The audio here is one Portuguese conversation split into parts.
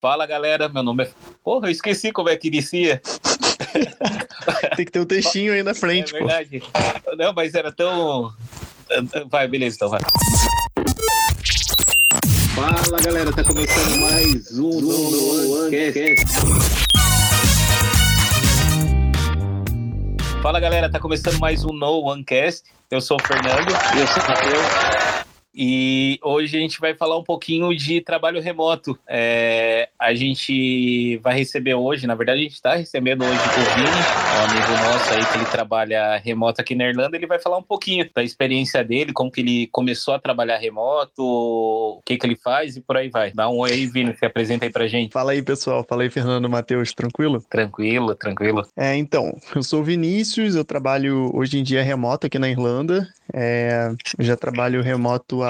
Fala galera, meu nome é. Porra, eu esqueci como é que inicia. Tem que ter um textinho aí na frente, é verdade. Pô. Não, mas era tão. Vai, beleza, então vai. Fala galera, tá começando mais um No, no One Fala galera, tá começando mais um No OneCast. Eu sou o Fernando. Eu sou o Matheus. E hoje a gente vai falar um pouquinho de trabalho remoto. É, a gente vai receber hoje, na verdade, a gente está recebendo hoje o Vini, um amigo nosso aí que ele trabalha remoto aqui na Irlanda. Ele vai falar um pouquinho da experiência dele, como que ele começou a trabalhar remoto, o que, que ele faz e por aí vai. Dá um oi aí, Vini, se apresenta aí pra gente. Fala aí, pessoal. Fala aí, Fernando Matheus. Tranquilo? Tranquilo, tranquilo. É, então, eu sou o Vinícius, eu trabalho hoje em dia remoto aqui na Irlanda. É, já trabalho remoto há,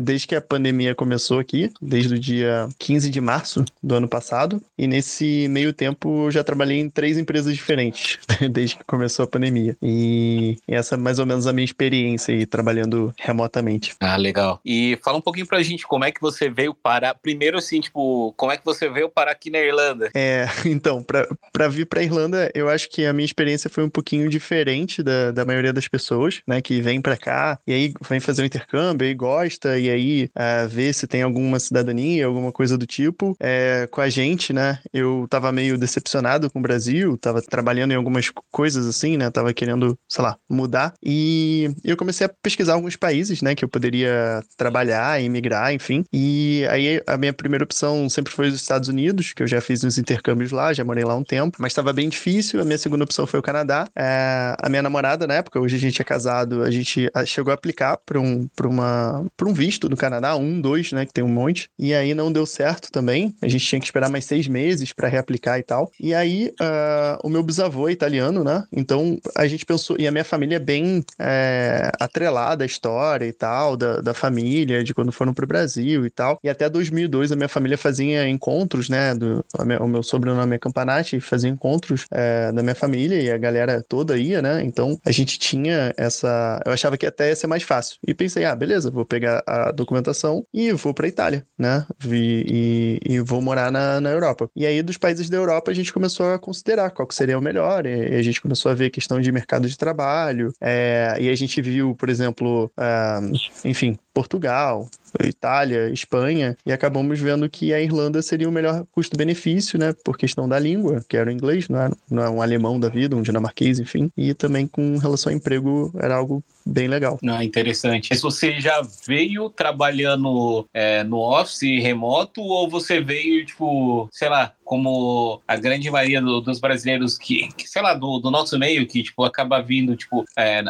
desde que a pandemia começou aqui, desde o dia 15 de março do ano passado. E nesse meio tempo eu já trabalhei em três empresas diferentes, desde que começou a pandemia. E essa é mais ou menos a minha experiência aí, trabalhando remotamente. Ah, legal. E fala um pouquinho pra gente como é que você veio parar. Primeiro, assim, tipo, como é que você veio parar aqui na Irlanda? É, então, pra, pra vir pra Irlanda, eu acho que a minha experiência foi um pouquinho diferente da, da maioria das pessoas, né, que vem pra para cá, e aí vem fazer o um intercâmbio, aí gosta, e aí uh, vê se tem alguma cidadania, alguma coisa do tipo. É, com a gente, né? Eu tava meio decepcionado com o Brasil, tava trabalhando em algumas coisas assim, né? Tava querendo, sei lá, mudar. E eu comecei a pesquisar alguns países, né? Que eu poderia trabalhar, emigrar, enfim. E aí a minha primeira opção sempre foi os Estados Unidos, que eu já fiz uns intercâmbios lá, já morei lá um tempo, mas estava bem difícil. A minha segunda opção foi o Canadá. É, a minha namorada, na época, hoje a gente é casado, a gente gente chegou a aplicar para um, uma, um visto do Canadá, um, dois, né, que tem um monte, e aí não deu certo também. A gente tinha que esperar mais seis meses para reaplicar e tal. E aí uh, o meu bisavô é italiano, né? Então a gente pensou, e a minha família é bem é, atrelada à história e tal, da, da família, de quando foram para o Brasil e tal. E até 2002 a minha família fazia encontros, né? Do, minha, o meu sobrenome é Campanati, fazia encontros é, da minha família e a galera toda ia, né? Então a gente tinha essa. Eu achava que até ia ser mais fácil. E pensei, ah, beleza, vou pegar a documentação e vou para Itália, né? Vi, e, e, vou morar na, na Europa. E aí, dos países da Europa, a gente começou a considerar qual que seria o melhor. E, a gente começou a ver questão de mercado de trabalho. É, e a gente viu, por exemplo, uh, enfim, Portugal, Itália, Espanha, e acabamos vendo que a Irlanda seria o melhor custo-benefício, né, por questão da língua, que era o inglês, não é, não é um alemão da vida, um dinamarquês, enfim, e também com relação ao emprego era algo bem legal. Ah, interessante. Mas você já veio trabalhando é, no office remoto ou você veio, tipo, sei lá, como a grande maioria do, dos brasileiros que, que, sei lá, do, do, nosso meio, que, tipo, acaba vindo, tipo, é,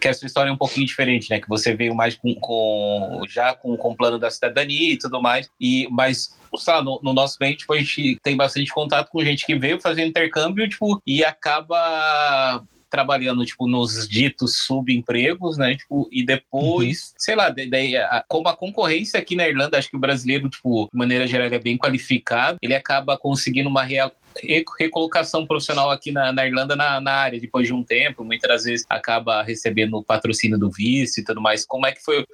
que essa história é um pouquinho diferente, né? Que você veio mais com, com já com, com o plano da cidadania e tudo mais, e, mas lá, no, no, nosso meio, tipo, a gente tem bastante contato com gente que veio fazer intercâmbio, tipo, e acaba trabalhando, tipo, nos ditos subempregos, né, tipo, e depois, uhum. sei lá, daí, como a concorrência aqui na Irlanda, acho que o brasileiro, tipo, de maneira geral, é bem qualificado, ele acaba conseguindo uma real recolocação profissional aqui na, na Irlanda na, na, área, depois de um tempo, muitas das vezes acaba recebendo patrocínio do visto e tudo mais. Como é que foi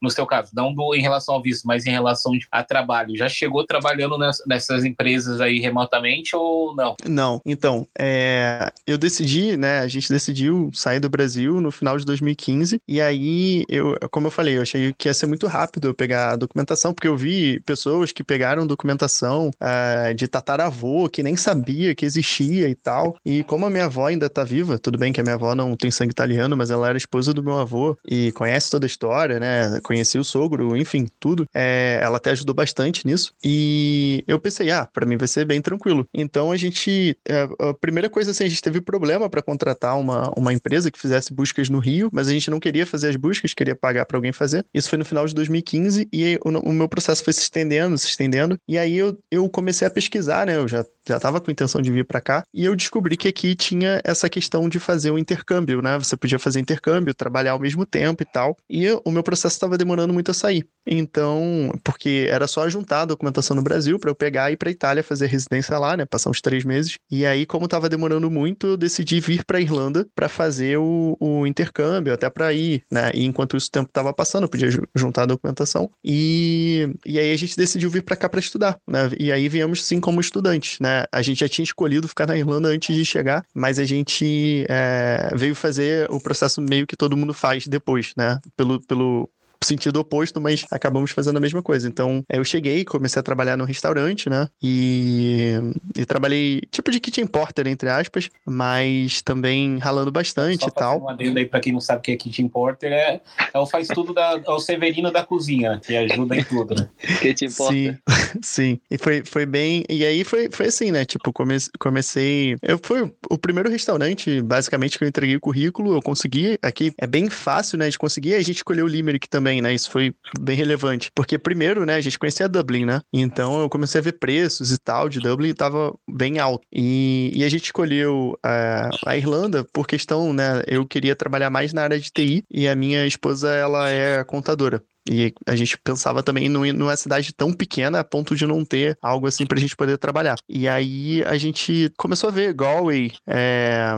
no seu caso? Não do, em relação ao visto, mas em relação a trabalho. Já chegou trabalhando nessas, nessas empresas aí remotamente ou não? Não. Então, é, eu decidi, né, a gente decidiu sair do Brasil no final de 2015 e aí, eu, como eu falei, eu achei que ia ser muito rápido eu pegar a documentação, porque eu vi pessoas que pegaram documentação uh, de tataravô, que nem sabiam sabia que existia e tal. E como a minha avó ainda tá viva, tudo bem que a minha avó não tem sangue italiano, mas ela era esposa do meu avô e conhece toda a história, né? Conheci o sogro, enfim, tudo. É, ela até ajudou bastante nisso. E eu pensei, ah, para mim vai ser bem tranquilo. Então a gente, é, a primeira coisa assim, a gente teve problema para contratar uma, uma empresa que fizesse buscas no Rio, mas a gente não queria fazer as buscas, queria pagar para alguém fazer. Isso foi no final de 2015 e o, o meu processo foi se estendendo, se estendendo. E aí eu, eu comecei a pesquisar, né? Eu já já estava com intenção de vir para cá, e eu descobri que aqui tinha essa questão de fazer o um intercâmbio, né? Você podia fazer intercâmbio, trabalhar ao mesmo tempo e tal. E o meu processo estava demorando muito a sair. Então, porque era só juntar a documentação no Brasil para eu pegar e ir para Itália fazer residência lá, né? Passar uns três meses. E aí, como estava demorando muito, eu decidi vir para Irlanda para fazer o, o, intercâmbio, até para ir, né? E enquanto isso o tempo estava passando, eu podia juntar a documentação. E, e aí a gente decidiu vir para cá para estudar, né? E aí viemos sim como estudantes, né? A gente já tinha escolhido ficar na Irlanda antes de chegar, mas a gente é, veio fazer o processo meio que todo mundo faz depois, né? Pelo, pelo sentido oposto, mas acabamos fazendo a mesma coisa. Então, eu cheguei, comecei a trabalhar no restaurante, né? E, e trabalhei tipo de kitchen porter, entre aspas, mas também ralando bastante Só e tal. Um adendo aí pra quem não sabe o que é kitchen porter, é, é o faz tudo da, é o Severino da cozinha, que ajuda em tudo, né? kitchen porter. Sim, sim. E foi, foi bem. E aí foi, foi assim, né? Tipo, come, comecei. Eu fui o primeiro restaurante, basicamente, que eu entreguei o currículo, eu consegui. Aqui é bem fácil, né? De conseguir. A gente escolheu o Limerick também também, né? Isso foi bem relevante. Porque primeiro, né, a gente conhecia Dublin, né? Então eu comecei a ver preços e tal de Dublin e tava bem alto. E, e a gente escolheu uh, a Irlanda por questão, né? Eu queria trabalhar mais na área de TI e a minha esposa, ela é contadora. E a gente pensava também numa cidade tão pequena a ponto de não ter algo assim pra gente poder trabalhar. E aí a gente começou a ver Galway, é,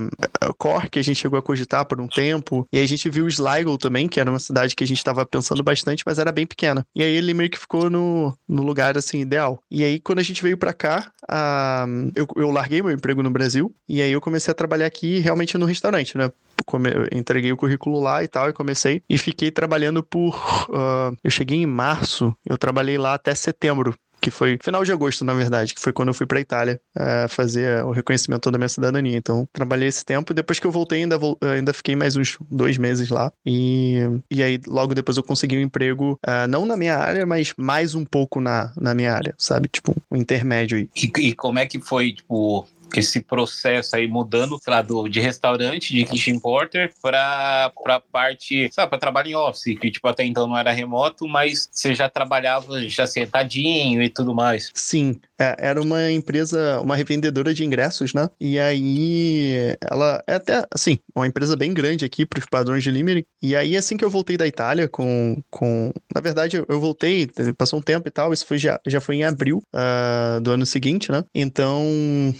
Cork, a gente chegou a cogitar por um tempo. E aí a gente viu Sligo também, que era uma cidade que a gente estava pensando bastante, mas era bem pequena. E aí Limerick ficou no, no lugar assim ideal. E aí quando a gente veio para cá, a, eu, eu larguei meu emprego no Brasil e aí eu comecei a trabalhar aqui realmente no restaurante, né? come, entreguei o currículo lá e tal, e comecei. E fiquei trabalhando por. Uh, eu cheguei em março, eu trabalhei lá até setembro que foi final de agosto, na verdade, que foi quando eu fui para Itália uh, fazer o reconhecimento da minha cidadania. Então, trabalhei esse tempo. Depois que eu voltei, ainda, ainda fiquei mais uns dois meses lá. E, e aí, logo depois, eu consegui um emprego, uh, não na minha área, mas mais um pouco na, na minha área, sabe? Tipo, um intermédio aí. E, e como é que foi, tipo, esse processo aí mudando, lá, do, de restaurante, de kitchen porter, para a parte, sabe, para trabalho em office, que tipo até então não era remoto, mas você já trabalhava já sentadinho e tudo mais. Sim, é, era uma empresa, uma revendedora de ingressos, né? E aí ela é até, assim, uma empresa bem grande aqui para os padrões de Limerick. E aí assim que eu voltei da Itália com, com... na verdade eu voltei, passou um tempo e tal, isso foi já, já foi em abril uh, do ano seguinte, né? Então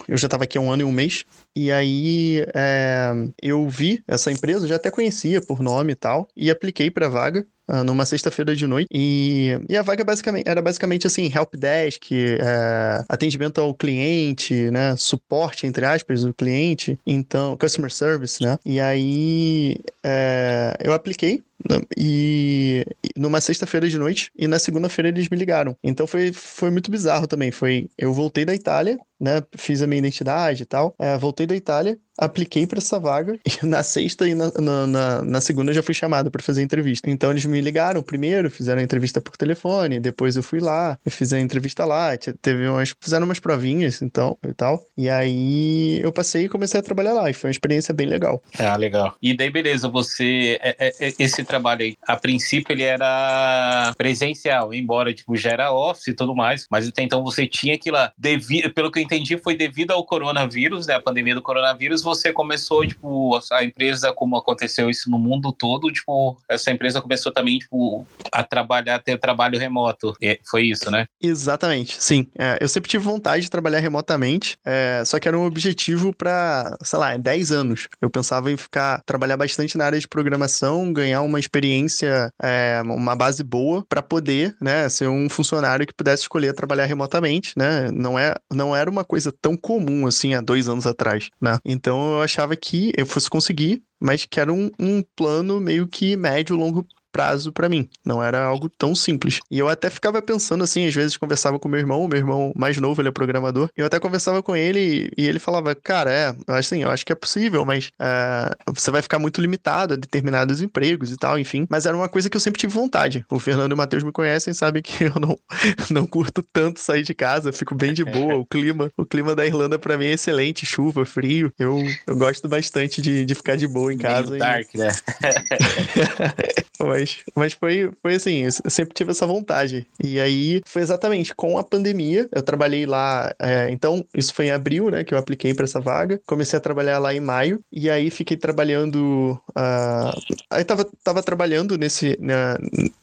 eu já estava aqui há um ano e um mês. E aí é, eu vi essa empresa, já até conhecia por nome e tal, e apliquei para vaga. Uh, numa sexta-feira de noite. E, e a vaga basicamente, era basicamente assim: help desk, é, atendimento ao cliente, né? Suporte, entre aspas, do cliente. Então, customer service, né? E aí é, eu apliquei e numa sexta-feira de noite e na segunda-feira eles me ligaram. Então foi, foi muito bizarro também. Foi eu voltei da Itália, né? Fiz a minha identidade e tal. É, voltei da Itália, apliquei para essa vaga e na sexta e na, na, na, segunda eu já fui chamado para fazer entrevista. Então eles me ligaram primeiro, fizeram a entrevista por telefone, depois eu fui lá, eu fiz a entrevista lá, teve umas, fizeram umas provinhas então e tal. E aí eu passei e comecei a trabalhar lá e foi uma experiência bem legal. Ah, legal. E daí beleza, você é, é, é, esse trabalho aí, a princípio ele era presencial, embora tipo já era office e tudo mais, mas até então você tinha que ir lá, devido, pelo que eu entendi foi devido ao coronavírus, né, a pandemia do coronavírus, você começou, tipo, a empresa, como aconteceu isso no mundo todo, tipo, essa empresa começou também, tipo, a trabalhar, a ter trabalho remoto. E foi isso, né? Exatamente, sim. É, eu sempre tive vontade de trabalhar remotamente, é, só que era um objetivo para, sei lá, 10 anos. Eu pensava em ficar, trabalhar bastante na área de programação, ganhar uma experiência, é, uma base boa para poder, né, ser um funcionário que pudesse escolher trabalhar remotamente, né? Não, é, não era uma coisa tão comum assim há dois anos atrás, né? Então então eu achava que eu fosse conseguir, mas que era um, um plano meio que médio, longo prazo para mim. Não era algo tão simples. E eu até ficava pensando assim, às vezes conversava com meu irmão, meu irmão mais novo, ele é programador, e eu até conversava com ele e ele falava, cara, é, assim, eu acho que é possível, mas é, você vai ficar muito limitado a determinados empregos e tal, enfim. Mas era uma coisa que eu sempre tive vontade. O Fernando e o Matheus me conhecem, sabem que eu não, não curto tanto sair de casa, fico bem de boa. O clima, o clima da Irlanda para mim é excelente, chuva, frio. Eu, eu gosto bastante de, de ficar de boa em casa. Meio dark, e... né? mas mas, mas foi, foi assim, eu sempre tive essa vontade. E aí foi exatamente com a pandemia, eu trabalhei lá, é, então isso foi em abril, né, que eu apliquei para essa vaga. Comecei a trabalhar lá em maio, e aí fiquei trabalhando. Uh, aí tava, tava trabalhando nesse, na,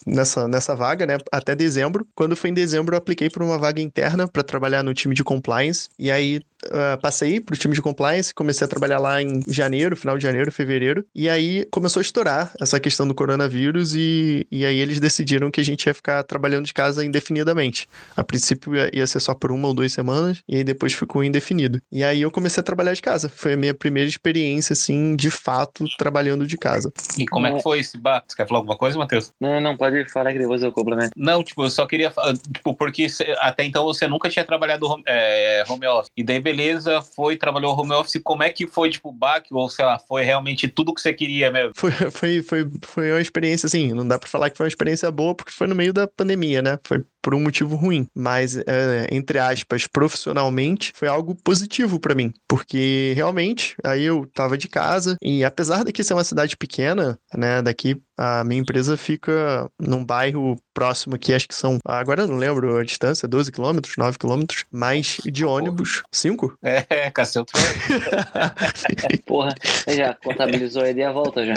nessa, nessa vaga, né, até dezembro. Quando foi em dezembro, eu apliquei para uma vaga interna para trabalhar no time de compliance, e aí uh, passei para o time de compliance, comecei a trabalhar lá em janeiro, final de janeiro, fevereiro, e aí começou a estourar essa questão do coronavírus e, e aí eles decidiram que a gente ia ficar trabalhando de casa indefinidamente. A princípio ia, ia ser só por uma ou duas semanas, e aí depois ficou indefinido. E aí eu comecei a trabalhar de casa. Foi a minha primeira experiência, assim, de fato, trabalhando de casa. E como é que foi esse bar? Você quer falar alguma coisa, Matheus? Não, não, pode falar que depois eu complemento. Não, tipo, eu só queria falar, tipo, porque até então você nunca tinha trabalhado home, é, home office. E daí, beleza, foi, trabalhou home office. Como é que foi, tipo, o back? Ou sei lá, foi realmente tudo que você queria mesmo? Foi, foi, foi, foi uma experiência, assim, não dá pra falar que foi uma experiência boa, porque foi no meio da pandemia, né? Foi por um motivo ruim. Mas, é, entre aspas, profissionalmente, foi algo positivo para mim. Porque realmente, aí eu tava de casa, e apesar daqui ser uma cidade pequena, né? Daqui a minha empresa fica num bairro próximo aqui, acho que são. Agora não lembro a distância, 12 quilômetros, 9 quilômetros, mas de ônibus, 5? É, cacete. Porra, já contabilizou ele a volta já.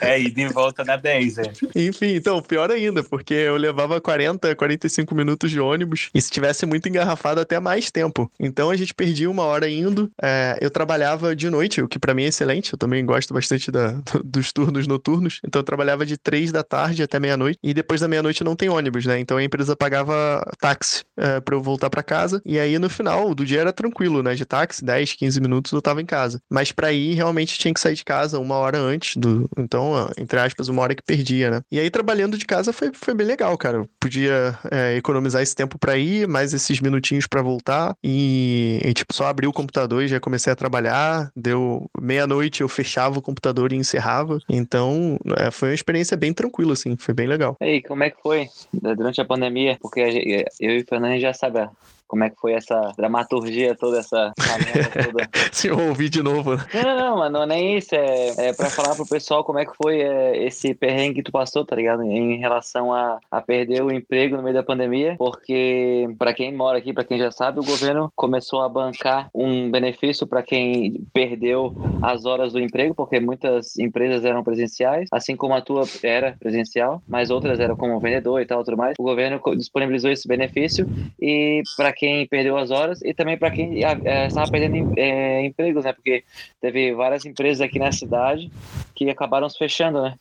É, e de volta na 10, é. Enfim, então, pior ainda, porque eu levava 40, 45 minutos de ônibus e se tivesse muito engarrafado, até mais tempo. Então a gente perdia uma hora indo. É, eu trabalhava de noite, o que para mim é excelente. Eu também gosto bastante da, dos turnos noturnos. Então eu trabalhava de 3 da tarde até meia-noite e depois da meia-noite não tem ônibus, né? Então a empresa pagava táxi é, para eu voltar para casa. E aí no final do dia era tranquilo, né? De táxi, 10, 15 minutos eu tava em casa. Mas para ir realmente tinha que sair de casa uma hora antes do. Então, entre aspas, uma hora que perdia, né? E aí trabalhando de casa foi, foi bem legal, cara. Eu podia é, economizar esse tempo para ir, mais esses minutinhos para voltar. E, e, tipo, só abri o computador e já comecei a trabalhar. Deu meia-noite, eu fechava o computador e encerrava. Então, é, foi uma experiência bem tranquila, assim. Foi bem legal. E aí, como é que foi durante a pandemia? Porque eu e o Fernando já sabe como é que foi essa dramaturgia toda, essa toda. Se eu ouvir de novo. Né? Não, não, não, mano, não é nem isso. É, é pra falar pro pessoal como é que foi é, esse perrengue que tu passou, tá ligado? Em relação a, a perder o emprego no meio da pandemia, porque para quem mora aqui, para quem já sabe, o governo começou a bancar um benefício para quem perdeu as horas do emprego, porque muitas empresas eram presenciais, assim como a tua era presencial, mas outras eram como vendedor e tal, tudo mais. O governo disponibilizou esse benefício e para quem perdeu as horas e também para quem é, estava perdendo é, empregos, né? Porque teve várias empresas aqui na cidade que acabaram se fechando, né?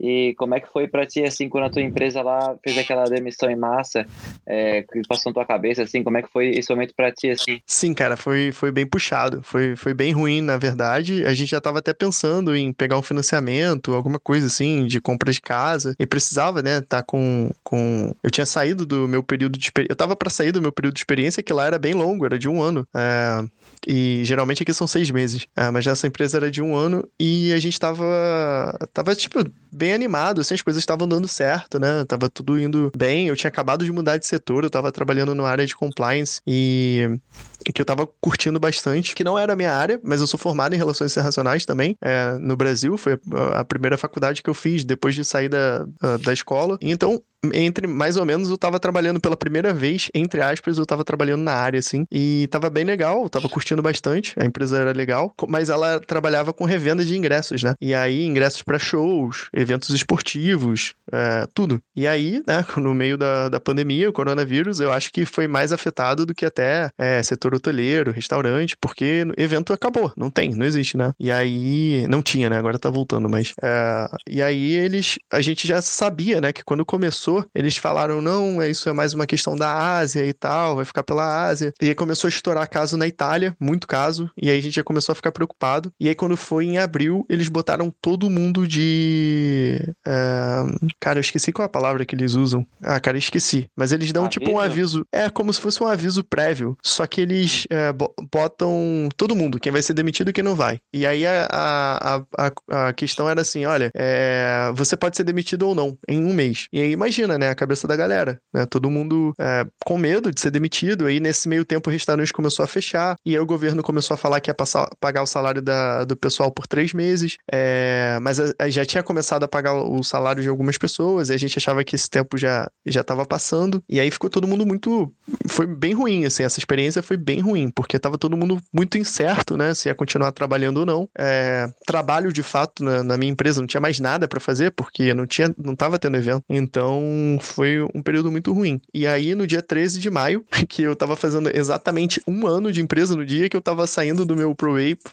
E como é que foi para ti, assim, quando a tua empresa lá fez aquela demissão em massa, é, que passou na tua cabeça, assim, como é que foi esse momento para ti, assim? Sim, cara, foi, foi bem puxado, foi, foi bem ruim, na verdade. A gente já estava até pensando em pegar um financiamento, alguma coisa assim, de compra de casa, e precisava, né, tá com, com... Eu tinha saído do meu período de eu tava para sair do meu período de experiência, que lá era bem longo, era de um ano. É... E geralmente aqui são seis meses. É, mas essa empresa era de um ano e a gente tava, tava tipo, bem animado, assim, as coisas estavam dando certo, né? Tava tudo indo bem. Eu tinha acabado de mudar de setor, eu tava trabalhando na área de compliance e que eu tava curtindo bastante, que não era a minha área, mas eu sou formado em relações internacionais também, é, no Brasil, foi a primeira faculdade que eu fiz depois de sair da, da escola. Então, entre mais ou menos eu tava trabalhando pela primeira vez, entre aspas, eu tava trabalhando na área, assim, e tava bem legal, tava curtindo bastante, a empresa era legal, mas ela trabalhava com revenda de ingressos, né? E aí, ingressos para shows, eventos esportivos, é, tudo. E aí, né, no meio da, da pandemia, o coronavírus, eu acho que foi mais afetado do que até é, setor hoteleiro, restaurante, porque o evento acabou, não tem, não existe, né? E aí, não tinha, né? Agora tá voltando, mas. É, e aí eles, a gente já sabia, né, que quando começou, eles falaram, não, é isso é mais uma questão da Ásia e tal, vai ficar pela Ásia. E aí começou a estourar caso na Itália, muito caso, e aí a gente já começou a ficar preocupado. E aí quando foi em abril, eles botaram todo mundo de. É, cara, eu esqueci qual é a palavra que eles usam. Ah, cara, esqueci. Mas eles dão aviso? tipo um aviso. É como se fosse um aviso prévio. Só que ele eles é, botam todo mundo, quem vai ser demitido e quem não vai. E aí a, a, a, a questão era assim: olha, é, você pode ser demitido ou não em um mês. E aí imagina, né, a cabeça da galera, né? Todo mundo é, com medo de ser demitido. Aí nesse meio tempo o restaurante começou a fechar. E aí o governo começou a falar que ia passar, pagar o salário da, do pessoal por três meses. É, mas já tinha começado a pagar o salário de algumas pessoas. E a gente achava que esse tempo já já estava passando. E aí ficou todo mundo muito. Foi bem ruim, assim. Essa experiência foi bem ruim, porque tava todo mundo muito incerto, né? Se ia continuar trabalhando ou não. É, trabalho de fato na, na, minha empresa, não tinha mais nada para fazer, porque não tinha, não tava tendo evento. Então foi um período muito ruim. E aí, no dia 13 de maio, que eu tava fazendo exatamente um ano de empresa no dia que eu tava saindo do meu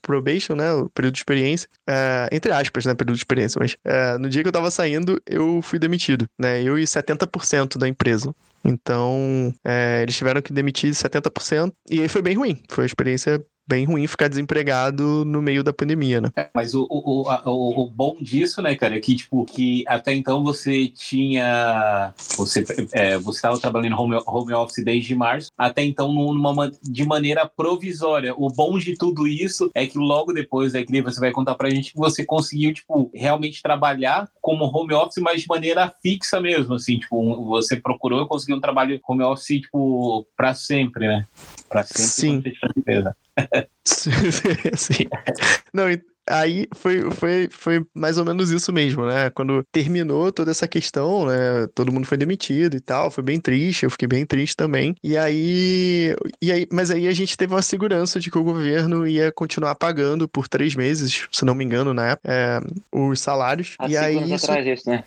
probation, né? O período de experiência. É, entre aspas, né? Período de experiência, mas é, no dia que eu tava saindo, eu fui demitido, né? Eu e 70% da empresa. Então, é, eles tiveram que demitir 70%, e aí foi bem ruim. Foi uma experiência bem ruim ficar desempregado no meio da pandemia, né? É, mas o, o, o, o, bom disso, né, cara, é que, tipo, que até então você tinha. Você é, você estava trabalhando home, home office desde março, até então numa, de maneira provisória. O bom de tudo isso é que logo depois, é que você vai contar pra gente que você conseguiu, tipo, realmente trabalhar como home office, mas de maneira fixa mesmo, assim, tipo, você procurou e conseguiu um trabalho home office, tipo, pra sempre, né? Pra sempre. Sim. Sim. Não, aí foi, foi, foi mais ou menos isso mesmo, né? Quando terminou toda essa questão, né? Todo mundo foi demitido e tal, foi bem triste, eu fiquei bem triste também. E aí, e aí, mas aí a gente teve uma segurança de que o governo ia continuar pagando por três meses, se não me engano, né? É, os salários. Há e aí isso... atrás disso, né?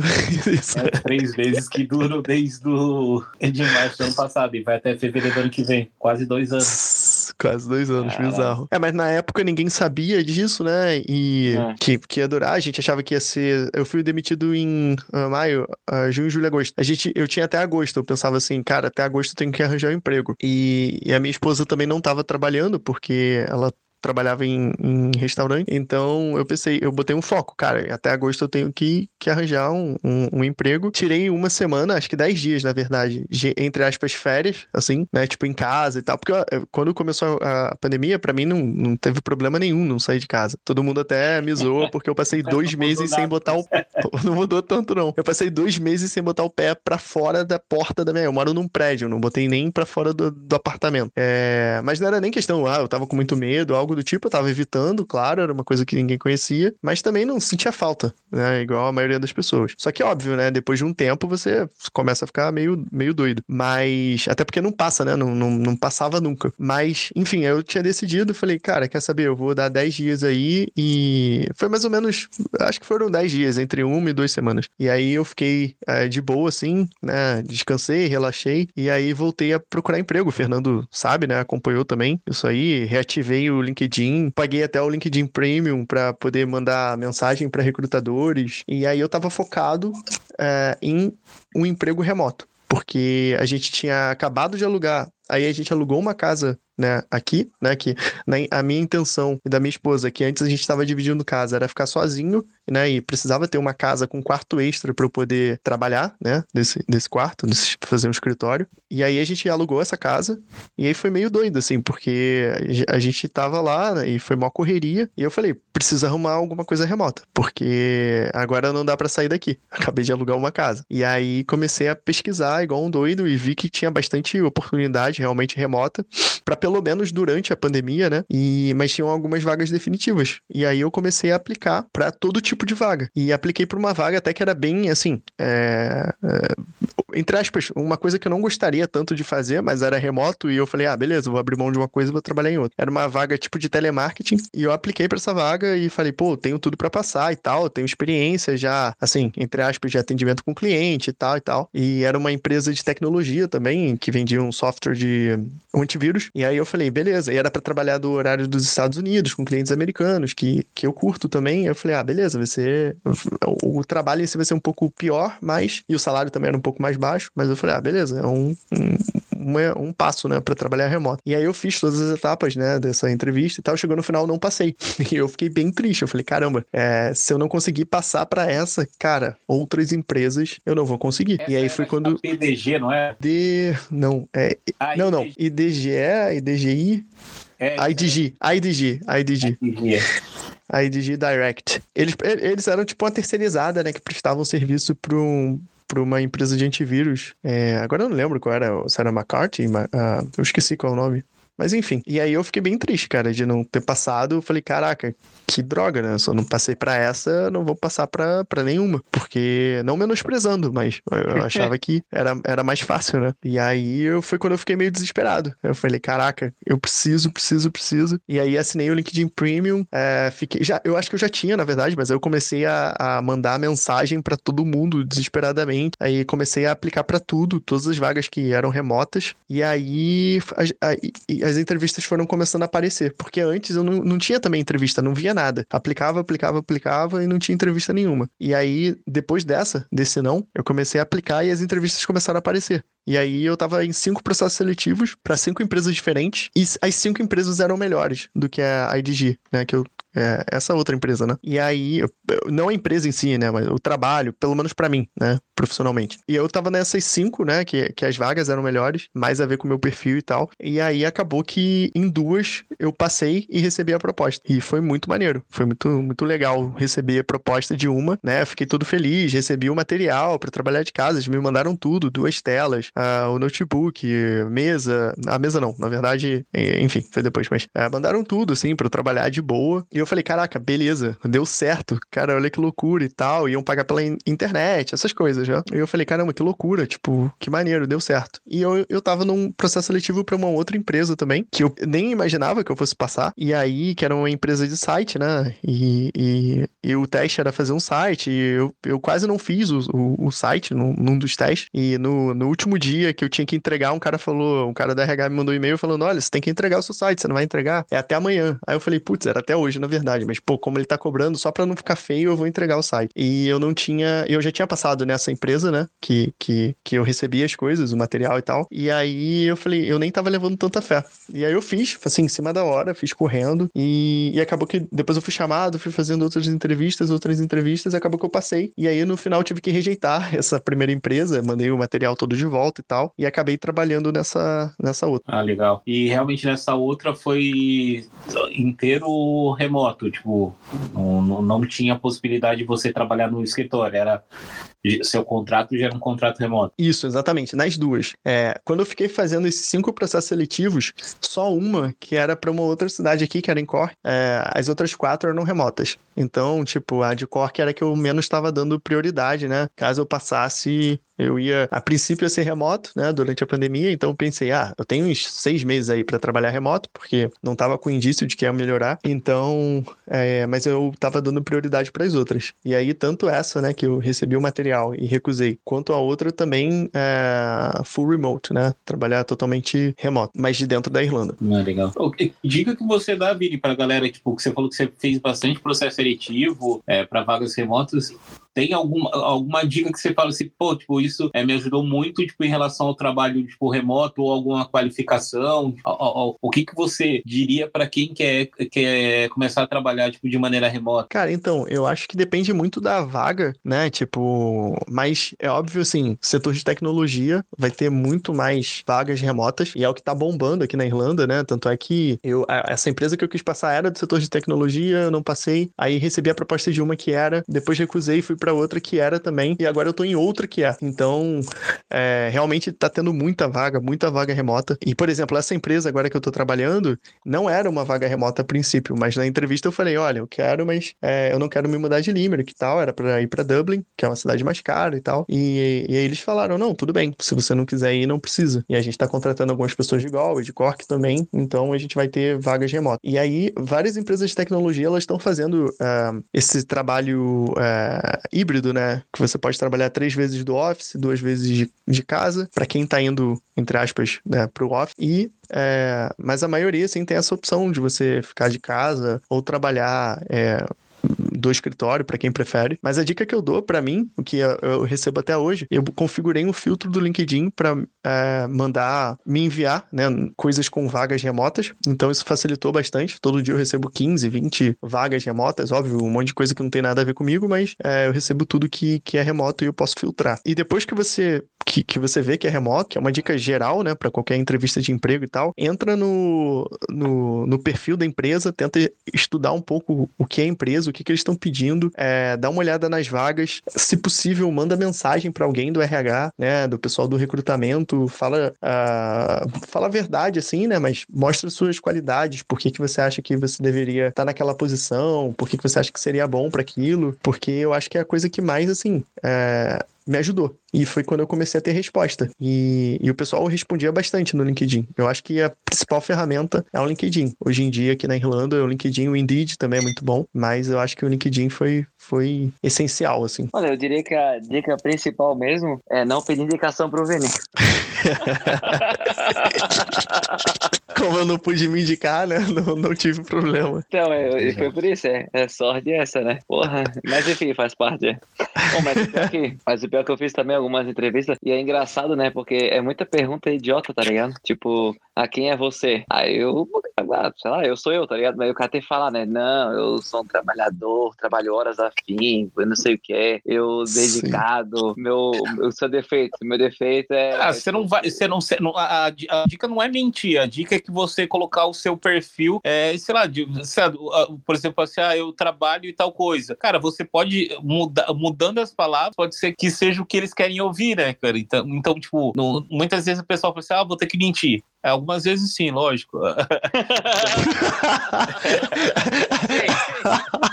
É três vezes que duram desde o de março do ano passado e vai até fevereiro do ano que vem. Quase dois anos. Quase dois anos, Caramba. bizarro. É, mas na época ninguém sabia disso, né? E é. que, que ia durar. A gente achava que ia ser. Eu fui demitido em uh, maio, uh, junho, julho, agosto. A gente, eu tinha até agosto. Eu pensava assim, cara, até agosto eu tenho que arranjar um emprego. E, e a minha esposa também não estava trabalhando, porque ela trabalhava em, em, restaurante. Então eu pensei, eu botei um foco, cara, até agosto eu tenho que, que arranjar um, um, um emprego. Tirei uma semana, acho que dez dias, na verdade, de, entre aspas, férias, assim, né? Tipo, em casa e tal. Porque eu, quando começou a, pandemia, para mim não, não teve problema nenhum não sair de casa. Todo mundo até me zoa porque eu passei dois meses sem botar o. não mudou tanto, não. Eu passei dois meses sem botar o pé para fora da porta da minha. Eu moro num prédio, não botei nem para fora do, do apartamento. É... Mas não era nem questão, ah, eu tava com muito medo, algo algo do tipo, eu tava evitando, claro, era uma coisa que ninguém conhecia, mas também não sentia falta, né? Igual a maioria das pessoas. Só que, óbvio, né? Depois de um tempo você começa a ficar meio, meio doido. Mas, até porque não passa, né? Não, não, não passava nunca. Mas, enfim, eu tinha decidido, falei, cara, quer saber? Eu vou dar 10 dias aí e foi mais ou menos, acho que foram 10 dias, entre uma e duas semanas. E aí eu fiquei é, de boa, assim, né? Descansei, relaxei e aí voltei a procurar emprego. O Fernando sabe, né? Acompanhou também isso aí, reativei o LinkedIn LinkedIn, paguei até o LinkedIn Premium para poder mandar mensagem para recrutadores. E aí eu estava focado é, em um emprego remoto, porque a gente tinha acabado de alugar. Aí a gente alugou uma casa né, aqui, né, que na, a minha intenção e da minha esposa, que antes a gente estava dividindo casa, era ficar sozinho, né, e precisava ter uma casa com quarto extra para eu poder trabalhar, né, quarto, fazer um escritório. E aí a gente alugou essa casa, e aí foi meio doido, assim, porque a gente tava lá, né, e foi uma correria, e eu falei, precisa arrumar alguma coisa remota, porque agora não dá para sair daqui. Acabei de alugar uma casa. E aí comecei a pesquisar igual um doido e vi que tinha bastante oportunidade realmente remota para pelo menos durante a pandemia, né? E mas tinham algumas vagas definitivas. E aí eu comecei a aplicar para todo tipo de vaga. E apliquei para uma vaga até que era bem assim, é, é, entre aspas, uma coisa que eu não gostaria tanto de fazer, mas era remoto e eu falei, ah, beleza, vou abrir mão de uma coisa e vou trabalhar em outra. Era uma vaga tipo de telemarketing e eu apliquei para essa vaga e falei, pô, tenho tudo para passar e tal, tenho experiência já, assim, entre aspas, de atendimento com cliente e tal e tal. E era uma empresa de tecnologia também que vendia um software de antivírus. E aí eu falei, beleza. E era para trabalhar do horário dos Estados Unidos, com clientes americanos, que, que eu curto também. Eu falei, ah, beleza, vai ser. O, o trabalho em si vai ser um pouco pior, mas. E o salário também era um pouco mais baixo, mas eu falei, ah, beleza, é um, um uma, um passo, né, para trabalhar remoto. E aí eu fiz todas as etapas, né, dessa entrevista e tal. Chegou no final, não passei. E eu fiquei bem triste. Eu falei, caramba, é, se eu não conseguir passar para essa, cara, outras empresas eu não vou conseguir. E aí é foi quando. PDG, não é? D. Não, é. Ah, Não, não. IDG. IDGE, IDGI, É, IDG, IDG, IDG. IDG. a IDG Direct. Eles, eles eram tipo uma terceirizada, né? Que prestavam serviço para um, pra uma empresa de antivírus. É, agora eu não lembro qual era, se era McCarthy, ma- ah, eu esqueci qual é o nome. Mas enfim, e aí eu fiquei bem triste, cara, de não ter passado. Eu falei, caraca, que droga, né? Se eu não passei pra essa, não vou passar pra, pra nenhuma. Porque, não menosprezando, mas eu achava que era, era mais fácil, né? E aí eu, foi quando eu fiquei meio desesperado. Eu falei, caraca, eu preciso, preciso, preciso. E aí assinei o LinkedIn Premium. é, fiquei, já, eu acho que eu já tinha, na verdade, mas eu comecei a, a mandar mensagem pra todo mundo desesperadamente. Aí comecei a aplicar pra tudo, todas as vagas que eram remotas. E aí as, a- e as entrevistas foram começando a aparecer. Porque antes eu não, não tinha também entrevista, não via nada. Aplicava, aplicava, aplicava e não tinha entrevista nenhuma. E aí, depois dessa, desse não, eu comecei a aplicar e as entrevistas começaram a aparecer. E aí eu tava em cinco processos seletivos para cinco empresas diferentes e as cinco empresas eram melhores do que a IDG, né? Que eu é, essa outra empresa, né? E aí, não a empresa em si, né? Mas o trabalho, pelo menos pra mim, né? Profissionalmente. E eu tava nessas cinco, né? Que, que as vagas eram melhores, mais a ver com o meu perfil e tal. E aí acabou que em duas eu passei e recebi a proposta. E foi muito maneiro. Foi muito, muito legal receber a proposta de uma, né? Fiquei todo feliz, recebi o material pra trabalhar de casa. Eles me mandaram tudo, duas telas, o notebook, mesa. A mesa não, na verdade, enfim, foi depois, mas ah, mandaram tudo, assim, pra eu trabalhar de boa. E eu falei, caraca, beleza, deu certo. Cara, olha que loucura e tal. Iam pagar pela in- internet, essas coisas, já. E eu falei, caramba, que loucura, tipo, que maneiro, deu certo. E eu, eu tava num processo seletivo pra uma outra empresa também, que eu nem imaginava que eu fosse passar. E aí, que era uma empresa de site, né? E, e, e o teste era fazer um site. E eu, eu quase não fiz o, o, o site num, num dos testes. E no, no último dia que eu tinha que entregar, um cara falou, um cara da RH me mandou um e-mail falando: olha, você tem que entregar o seu site, você não vai entregar. É até amanhã. Aí eu falei, putz, era até hoje, na verdade. Mas, pô, como ele tá cobrando, só pra não ficar feio, eu vou entregar o site. E eu não tinha. Eu já tinha passado nessa empresa, né? Que, que, que eu recebia as coisas, o material e tal. E aí eu falei, eu nem tava levando tanta fé. E aí eu fiz, assim, em cima da hora, fiz correndo. E, e acabou que depois eu fui chamado, fui fazendo outras entrevistas, outras entrevistas, acabou que eu passei. E aí no final tive que rejeitar essa primeira empresa, mandei o material todo de volta e tal. E acabei trabalhando nessa, nessa outra. Ah, legal. E realmente nessa outra foi inteiro remoto, tipo, não, não, tinha possibilidade de você trabalhar no escritório, era seu contrato já era um contrato remoto. Isso, exatamente, nas duas. É, quando eu fiquei fazendo esses cinco processos seletivos, só uma que era para uma outra cidade aqui, que era em Cork, é, as outras quatro eram remotas. Então, tipo, a de Cork era que eu menos estava dando prioridade, né? Caso eu passasse, eu ia, a princípio, ia ser remoto, né, durante a pandemia. Então, pensei, ah, eu tenho uns seis meses aí para trabalhar remoto, porque não tava com indício de que ia melhorar. Então, é, mas eu tava dando prioridade para as outras. E aí, tanto essa, né, que eu recebi o material e recusei, quanto a outra também é full remote, né? Trabalhar totalmente remoto, mas de dentro da Irlanda. É legal. Dica que você dá, Vini, pra galera, tipo, que você falou que você fez bastante processo seletivo é, para vagas remotas. Tem alguma, alguma dica que você fala assim, pô, tipo, isso é, me ajudou muito, tipo, em relação ao trabalho, tipo, remoto ou alguma qualificação? O, o- que que você diria para quem quer, quer começar a trabalhar, tipo, de maneira remota? Cara, então, eu acho que depende muito da vaga, né? Tipo, mas é óbvio, assim, setor de tecnologia vai ter muito mais vagas remotas e é o que tá bombando aqui na Irlanda, né? Tanto é que eu, essa empresa que eu quis passar era do setor de tecnologia, eu não passei, aí recebi a proposta de uma que era, depois recusei fui pra outra que era também, e agora eu tô em outra que é. Então, é, realmente tá tendo muita vaga, muita vaga remota. E, por exemplo, essa empresa agora que eu tô trabalhando, não era uma vaga remota a princípio, mas na entrevista eu falei, olha, eu quero, mas é, eu não quero me mudar de Limerick e tal, era pra ir pra Dublin, que é uma cidade mais cara e tal. E, e aí eles falaram, não, tudo bem, se você não quiser ir, não precisa. E a gente tá contratando algumas pessoas de Galway, de Cork também, então a gente vai ter vagas remotas. E aí, várias empresas de tecnologia, elas estão fazendo ah, esse trabalho ah, híbrido, né? Que você pode trabalhar três vezes do office, duas vezes de, de casa, para quem tá indo, entre aspas, né, pro office. E é, mas a maioria, assim, tem essa opção de você ficar de casa ou trabalhar é, do escritório, para quem prefere. Mas a dica que eu dou para mim, o que eu recebo até hoje, eu configurei um filtro do LinkedIn para é, mandar me enviar né, coisas com vagas remotas. Então isso facilitou bastante. Todo dia eu recebo 15, 20 vagas remotas, óbvio, um monte de coisa que não tem nada a ver comigo, mas é, eu recebo tudo que, que é remoto e eu posso filtrar. E depois que você que, que você vê que é remoto, que é uma dica geral, né, para qualquer entrevista de emprego e tal, entra no, no, no, perfil da empresa, tenta estudar um pouco o que é a empresa, o que, que eles estão pedindo, é, dá uma olhada nas vagas, se possível, manda mensagem para alguém do RH, né, do pessoal do recrutamento, fala, uh, fala a verdade, assim, né, mas mostra suas qualidades, por que, que você acha que você deveria estar tá naquela posição, por que, que você acha que seria bom para aquilo, porque eu acho que é a coisa que mais, assim, é, me ajudou. E foi quando eu comecei a ter resposta. E, e, o pessoal respondia bastante no LinkedIn. Eu acho que a principal ferramenta é o LinkedIn. Hoje em dia, aqui na Irlanda, o LinkedIn, o Indeed também é muito bom, mas eu acho que o LinkedIn foi, foi essencial, assim. Olha, eu diria que a dica principal mesmo é não pedir indicação pro Vini. Como eu não pude me indicar, né? Não, não tive problema. Então, é, foi por isso, é, é sorte essa, né? Porra. Mas enfim, faz parte. É. Bom, mas, o pior que, mas o pior que eu fiz também algumas entrevistas, e é engraçado, né? Porque é muita pergunta idiota, tá ligado? Tipo, a quem é você? Aí eu, sei lá, eu sou eu, tá ligado? Mas o cara tem que falar, né? Não, eu sou um trabalhador, trabalho horas a fim, eu não sei o que é, eu dedicado, meu, o seu defeito, meu defeito é. Ah, você não vai, você não, a, a, dica não é mentir, a dica é que você colocar o seu perfil, é, sei lá, de, sei lá por exemplo, assim, ah, eu trabalho e tal coisa. Cara, você pode mudar, mudando as palavras, pode ser que seja o que eles querem ouvir, né, cara? Então, então tipo, no, muitas vezes o pessoal fala assim, ah, vou ter que mentir. É, algumas vezes sim, lógico.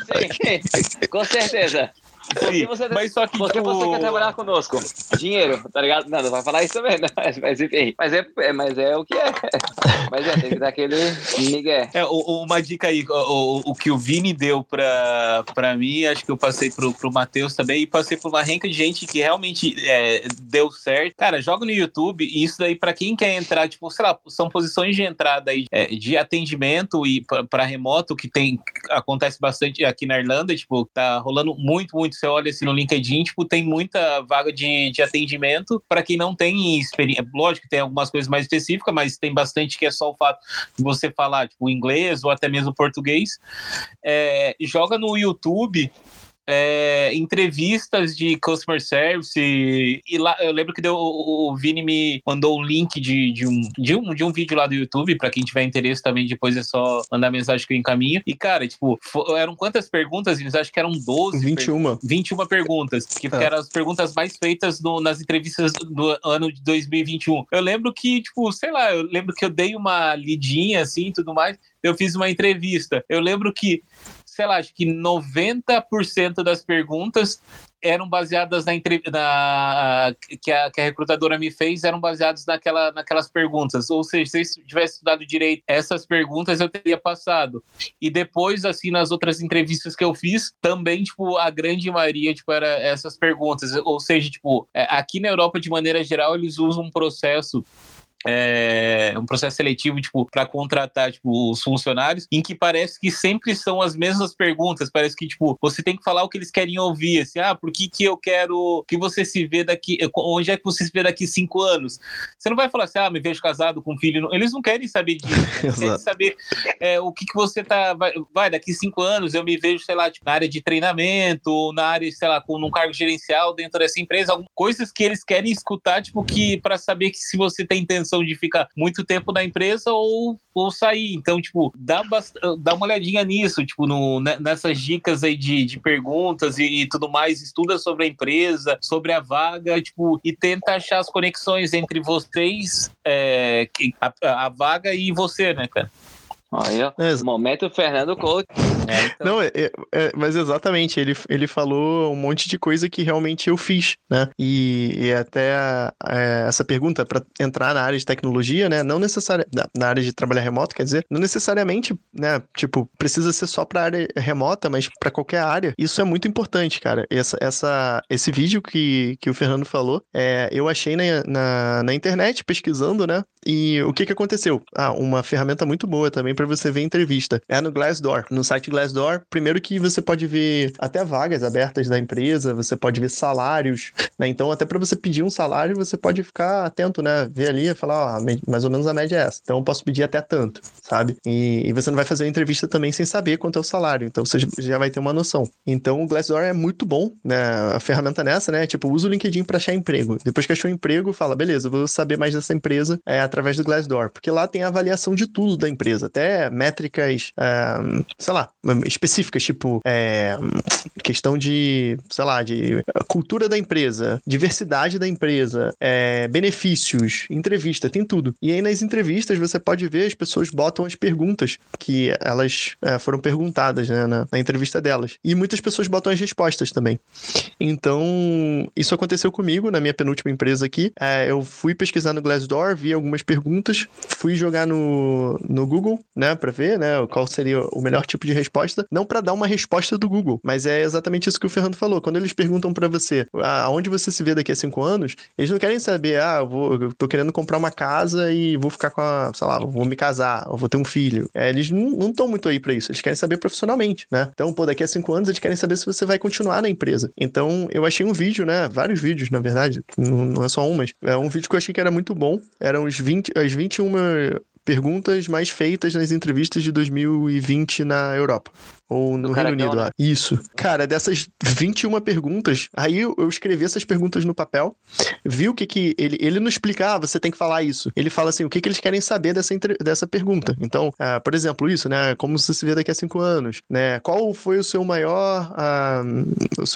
sim, sim, sim, com certeza. Sim, você, mas só que. Porque tipo... você quer trabalhar conosco. Dinheiro, tá ligado? Não, não vai falar isso também. Mas, mas enfim. Mas é, é, mas é o que é. Mas é, tem que dar aquele migué. É, uma dica aí, o, o, que o Vini deu pra, pra mim, acho que eu passei pro, pro Matheus também, e passei por uma renca de gente que realmente é, deu certo. Cara, joga no YouTube, e isso daí, pra quem quer entrar, tipo, sei lá, são posições de entrada aí é, de atendimento e para remoto, que tem, acontece bastante aqui na Irlanda, tipo, tá rolando muito, muito você olha assim no LinkedIn, tipo, tem muita vaga de, de atendimento para quem não tem experiência. Lógico tem algumas coisas mais específicas, mas tem bastante que é só o fato de você falar, tipo, inglês ou até mesmo português. É, joga no YouTube é, entrevistas de customer service e, e, lá eu lembro que deu, o, o Vini me mandou o link de, de, um, de, um, de um vídeo lá do YouTube para quem tiver interesse também depois é só mandar mensagem que eu encaminho e cara tipo eram quantas perguntas Vini? acho que eram 12 21 per, 21 perguntas que, é. eram as perguntas mais feitas no, nas entrevistas do ano de 2021 eu lembro que tipo sei lá eu lembro que eu dei uma lidinha assim tudo mais eu fiz uma entrevista eu lembro que sei lá, acho que 90% das perguntas eram baseadas na, na que, a, que a recrutadora me fez, eram baseadas naquela, naquelas perguntas. Ou seja, se eu tivesse estudado direito essas perguntas, eu teria passado. E depois, assim, nas outras entrevistas que eu fiz, também, tipo, a grande maioria, tipo, era essas perguntas. Ou seja, tipo, é, aqui na Europa, de maneira geral, eles usam um processo é, um processo seletivo tipo para contratar tipo os funcionários em que parece que sempre são as mesmas perguntas. Parece que tipo você tem que falar o que eles querem ouvir assim ah por que que eu quero que você se vê daqui onde é que você se vê daqui cinco anos? Você não vai falar assim ah me vejo casado com um filho. Eles não querem saber disso eles querem saber é, o que que você tá vai, vai, daqui cinco anos eu me vejo sei lá tipo, na área de treinamento ou na área sei lá com um cargo gerencial dentro dessa empresa algumas coisas que eles querem escutar tipo que para saber que se você tem intenção de ficar muito tempo na empresa ou, ou sair. Então, tipo, dá, dá uma olhadinha nisso, tipo, no, nessas dicas aí de, de perguntas e, e, tudo mais, estuda sobre a empresa, sobre a vaga, tipo, e tenta achar as conexões entre vocês, é, a, a vaga e você, né, cara? Olha, é. momento Fernando Couto. É, então. Não, é, é, é, mas exatamente, ele, ele falou um monte de coisa que realmente eu fiz, né? E, e até é, essa pergunta para entrar na área de tecnologia, né? Não necessariamente na área de trabalhar remoto, quer dizer, não necessariamente, né? Tipo, precisa ser só para área remota, mas para qualquer área. Isso é muito importante, cara. Essa, essa, esse vídeo que, que o Fernando falou, é, eu achei na, na, na internet pesquisando, né? E o que que aconteceu? Ah, uma ferramenta muito boa também para você ver entrevista. É no Glassdoor, no site Glassdoor, primeiro que você pode ver até vagas abertas da empresa, você pode ver salários, né? Então, até para você pedir um salário, você pode ficar atento, né? Ver ali e falar, ó, mais ou menos a média é essa. Então, eu posso pedir até tanto, sabe? E, e você não vai fazer a entrevista também sem saber quanto é o salário. Então, você já vai ter uma noção. Então, o Glassdoor é muito bom, né? A ferramenta nessa, né? Tipo, usa o LinkedIn para achar emprego. Depois que achou emprego, fala, beleza, vou saber mais dessa empresa é, através do Glassdoor. Porque lá tem a avaliação de tudo da empresa, até métricas, é, sei lá, específicas, tipo, é, questão de, sei lá, de cultura da empresa, diversidade da empresa, é, benefícios, entrevista, tem tudo. E aí nas entrevistas você pode ver as pessoas botam as perguntas que elas é, foram perguntadas né, na, na entrevista delas. E muitas pessoas botam as respostas também. Então, isso aconteceu comigo na minha penúltima empresa aqui. É, eu fui pesquisar no Glassdoor, vi algumas perguntas, fui jogar no, no Google, né, para ver, né, qual seria o melhor tipo de resposta. Não para dar uma resposta do Google, mas é exatamente isso que o Fernando falou. Quando eles perguntam para você aonde você se vê daqui a cinco anos, eles não querem saber, ah, eu, vou, eu tô querendo comprar uma casa e vou ficar com a, sei lá, vou me casar, ou vou ter um filho. É, eles não estão muito aí para isso, eles querem saber profissionalmente, né? Então, pô, daqui a cinco anos eles querem saber se você vai continuar na empresa. Então, eu achei um vídeo, né? Vários vídeos, na verdade, não é só um, mas é um vídeo que eu achei que era muito bom. Eram os 20, as 21 perguntas mais feitas nas entrevistas de 2020 na Europa. Ou no Reino Unido, né? Isso. Cara, dessas 21 perguntas, aí eu, escrevi essas perguntas no papel, vi o que que ele, ele não explica, ah, você tem que falar isso. Ele fala assim, o que que eles querem saber dessa, dessa pergunta. Então, ah, por exemplo, isso, né, como você se vê daqui a cinco anos, né, qual foi o seu maior, ah,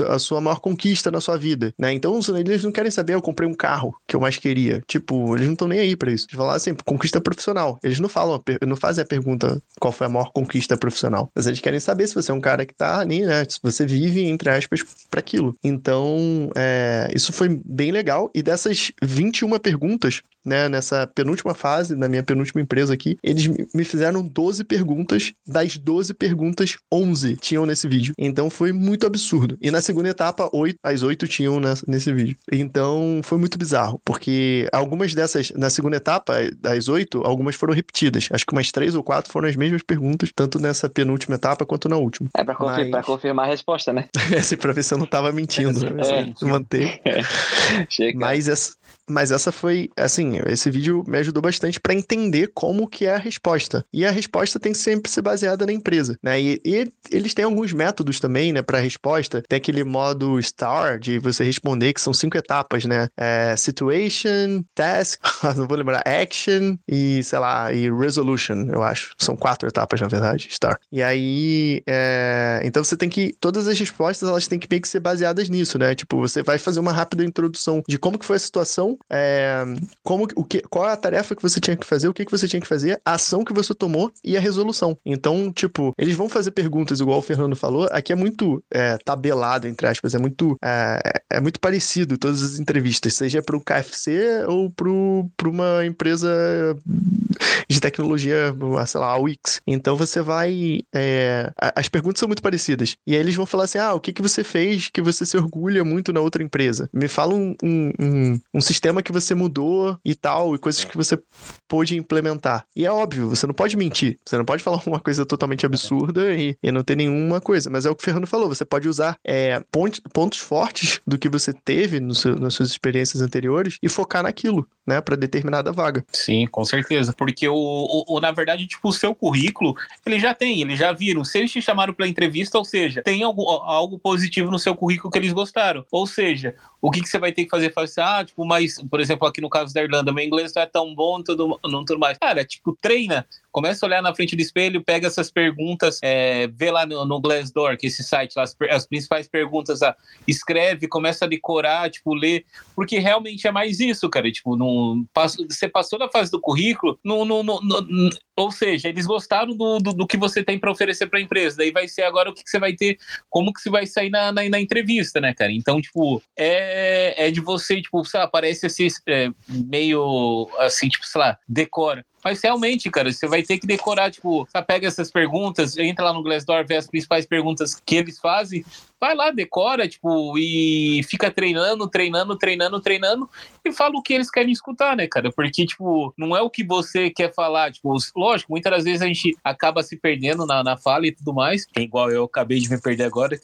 a sua maior conquista na sua vida, né, então eles não querem saber, eu comprei um carro que eu mais queria, tipo, eles não estão nem aí pra isso. Eles falam assim, conquista profissional. Eles não falam, não fazem a pergunta qual foi a maior conquista profissional, mas eles querem saber saber se você é um cara que tá ali, né? Se você vive, entre aspas, para aquilo. Então, é, isso foi bem legal. E dessas 21 perguntas, né, nessa penúltima fase, na minha penúltima empresa aqui, eles me fizeram 12 perguntas, das 12 perguntas, 11 tinham nesse vídeo. Então foi muito absurdo. E na segunda etapa, 8, as 8 tinham nesse vídeo. Então foi muito bizarro, porque algumas dessas, na segunda etapa, das 8, algumas foram repetidas. Acho que umas 3 ou 4 foram as mesmas perguntas, tanto nessa penúltima etapa quanto na última. É pra, confirmar, Mas... pra confirmar a resposta, né? é, pra ver se eu não tava mentindo. Né? É. Manter. É. Mas essa, mas essa foi, assim, esse vídeo me ajudou bastante para entender como que é a resposta. E a resposta tem que sempre ser baseada na empresa, né? E, e eles têm alguns métodos também, né, para resposta. Tem aquele modo STAR de você responder, que são cinco etapas, né? É, situation, task, não vou lembrar, action e, sei lá, e resolution, eu acho. São quatro etapas, na verdade, STAR. E aí, é... então você tem que, todas as respostas, elas têm que meio que ser baseadas nisso, né? Tipo, você vai fazer uma rápida introdução de como que foi a situação é, como, o que, qual é a tarefa que você tinha que fazer, o que, que você tinha que fazer, a ação que você tomou e a resolução. Então, tipo, eles vão fazer perguntas, igual o Fernando falou, aqui é muito é, tabelado, entre aspas, é muito, é, é muito parecido todas as entrevistas, seja para o KFC ou para uma empresa de tecnologia, sei lá, a Wix. Então você vai. É, as perguntas são muito parecidas. E aí eles vão falar assim: ah, o que, que você fez que você se orgulha muito na outra empresa? Me fala um, um, um, um sistema que você mudou e tal, e coisas que você pôde implementar. E é óbvio, você não pode mentir. Você não pode falar uma coisa totalmente absurda e, e não ter nenhuma coisa. Mas é o que o Fernando falou, você pode usar é, pontos, pontos fortes do que você teve seu, nas suas experiências anteriores e focar naquilo, né, para determinada vaga. Sim, com certeza. Porque o, o, o, na verdade, tipo, o seu currículo, ele já tem, eles já viram. Se eles te chamaram para entrevista, ou seja, tem algo, algo positivo no seu currículo que eles gostaram. Ou seja, o que, que você vai ter que fazer? Assim, ah, tipo, mas, por exemplo, aqui no caso da Irlanda, meu inglês não é tão bom, tudo, não tudo mais. Cara, tipo, treina. Começa a olhar na frente do espelho, pega essas perguntas, é, vê lá no, no Glassdoor, que é esse site, lá, as, as, principais perguntas, ah, escreve, começa a decorar, tipo, ler, porque realmente é mais isso, cara. Tipo, não, passo, você passou da fase do currículo, no, no, no, no ou seja, eles gostaram do, do, do que você tem para oferecer para a empresa. Daí vai ser agora o que, que, você vai ter, como que você vai sair na, na, na entrevista, né, cara? Então, tipo, é, é de você, tipo, sei lá, parece assim, é, meio assim, tipo, sei lá, decora. Mas realmente, cara, você vai ter que decorar, tipo, pega essas perguntas, entra lá no Glassdoor, vê as principais perguntas que eles fazem, vai lá, decora, tipo, e fica treinando, treinando, treinando, treinando, e fala o que eles querem escutar, né, cara? Porque, tipo, não é o que você quer falar, tipo, lógico, muitas das vezes a gente acaba se perdendo na, na fala e tudo mais, é igual eu acabei de me perder agora.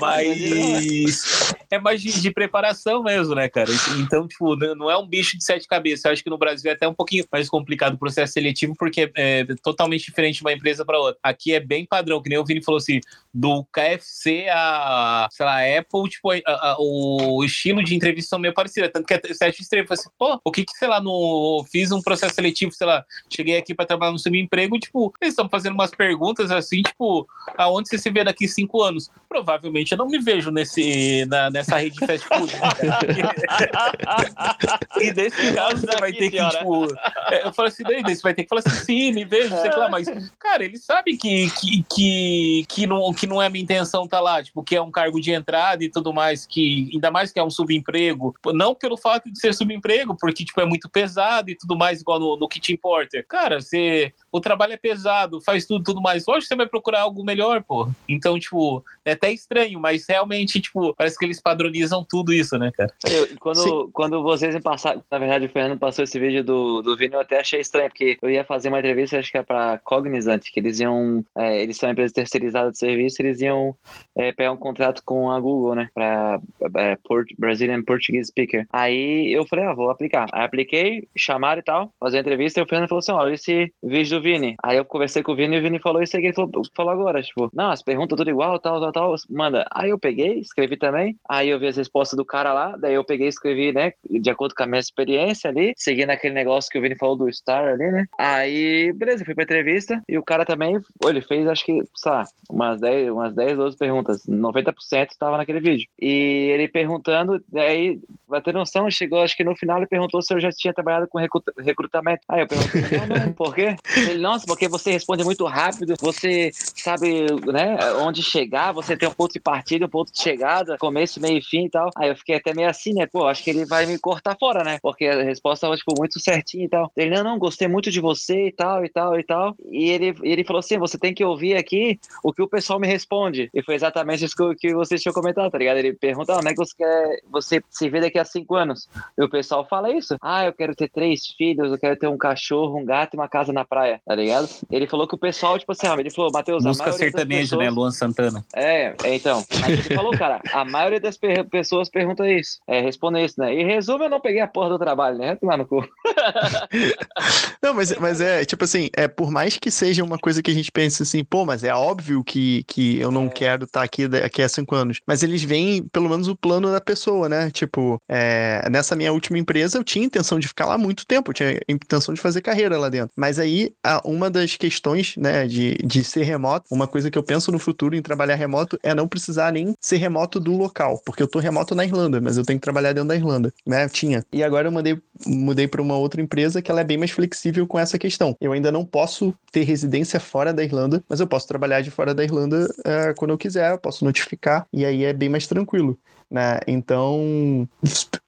Mas é mais de, de, preparação mesmo, né, cara? Então, tipo, não é um bicho de sete cabeças. Eu acho que no Brasil é até um pouquinho mais complicado o processo seletivo, porque é totalmente diferente de uma empresa para outra. Aqui é bem padrão, que nem o Vini falou assim, do KFC a, sei lá, Apple, tipo, a, a, o estilo de entrevista são meio parecidos. Tanto que é estrelas. Eu falei assim, pô, o que que, sei lá, no, fiz um processo seletivo, sei lá, cheguei aqui para trabalhar no subemprego, tipo, eles estão fazendo umas perguntas assim, tipo, aonde você se vê daqui cinco anos? Provavelmente eu não me vejo nesse, na, nessa rede de fast food. e nesse caso você vai ter que, tipo, é, eu falo assim, daí você vai ter que falar assim, sim, me vejo, sei lá, mas, cara, ele sabe que, que, que, que, não, que não é minha intenção tá lá, tipo, que é um cargo de entrada e tudo mais, que ainda mais que é um subemprego, não pelo fato de ser subemprego, porque, tipo, é muito pesado e tudo mais, igual no, no Kitchen Porter. Cara, você, o trabalho é pesado, faz tudo, tudo mais. Lógico que você vai procurar algo melhor, pô. Então, tipo, é até estranho, mas realmente, tipo, parece que eles padronizam tudo isso, né, cara? Eu, quando, quando vocês me passaram, na verdade, o Fernando passou esse vídeo do, do Vini, eu até achei estranho, porque eu ia fazer uma entrevista, acho que é pra Cognizant, que eles iam, é, eles são uma empresa terceirizada de serviço, eles iam é, pegar um contrato com a Google, né, pra é, Port, Brazilian Portuguese Speaker. Aí eu falei, ah, vou aplicar. Aí apliquei, chamaram e tal, fazer a entrevista, e o Fernando falou assim, olha, esse vídeo do Vini. Aí eu conversei com o Vini e o Vini falou isso aí que ele falou, falou agora, tipo, não, as perguntas tudo igual, tal, tal, tal, manda. Aí eu peguei, escrevi também, aí eu vi as respostas do cara lá, daí eu peguei e escrevi, né, de acordo com a minha experiência ali, seguindo aquele negócio que o Vini falou do Star ali, né. Aí, beleza, fui pra entrevista e o cara também, ele fez, acho que, sei lá, umas 10, umas 10, 12 perguntas, 90% estava naquele vídeo. E ele perguntando, aí, vai ter noção, chegou, acho que no final ele perguntou se eu já tinha trabalhado com recrutamento. Aí eu perguntei, não, não, por quê? Ele, nossa, porque você responde muito rápido, você sabe, né, onde chegar, você tem um ponto de partida, um ponto de chegada, começo, meio e fim e tal. Aí eu fiquei até meio assim, né, pô, acho que ele vai me cortar fora, né, porque a resposta estava, tipo, muito certinha e tal. Ele, não, não, gostei muito de você e tal, e tal, e tal. E ele, ele falou assim, você tem que ouvir aqui o que o pessoal me responde. E foi exatamente isso que, que vocês tinham comentado, tá ligado? Ele pergunta, como é que você quer, você se vê daqui a cinco anos? E o pessoal fala isso. Ah, eu quero ter três filhos, eu quero ter um cachorro, um gato e uma casa na praia, tá ligado? Ele falou que o pessoal, tipo assim, ele falou, Matheus, a Música sertaneja, né? pessoas... né? Luan Santana. É, é então. Mas ele falou, cara, a maioria das pessoas pergunta isso. É, responde isso, né? E resumo, eu não peguei a porra do trabalho, né? Tomar no cu. não, mas, mas é, tipo assim, é, por mais que seja uma coisa que a gente pense assim, pô, mas é óbvio que, que eu não é. quero estar tá aqui daqui a cinco anos. Mas eles veem, pelo menos, o plano da pessoa, né? Tipo, é, nessa minha última empresa, eu tinha intenção de ficar lá muito tempo, eu tinha intenção de fazer carreira lá dentro. Mas aí, uma das questões, né, de, de ser remoto, uma coisa que eu penso no futuro em trabalhar remoto é não precisar nem ser remoto do local, porque eu tô remoto na Irlanda, mas eu tenho que trabalhar dentro da Irlanda, né? Tinha. E agora eu mandei, mudei para uma outra empresa que ela é bem mais flexível com essa questão. Eu ainda não posso ter residência fora da Irlanda, mas eu posso trabalhar de fora da Irlanda é, quando eu quiser, eu posso notificar, e aí é bem mais tranquilo. Né? Então,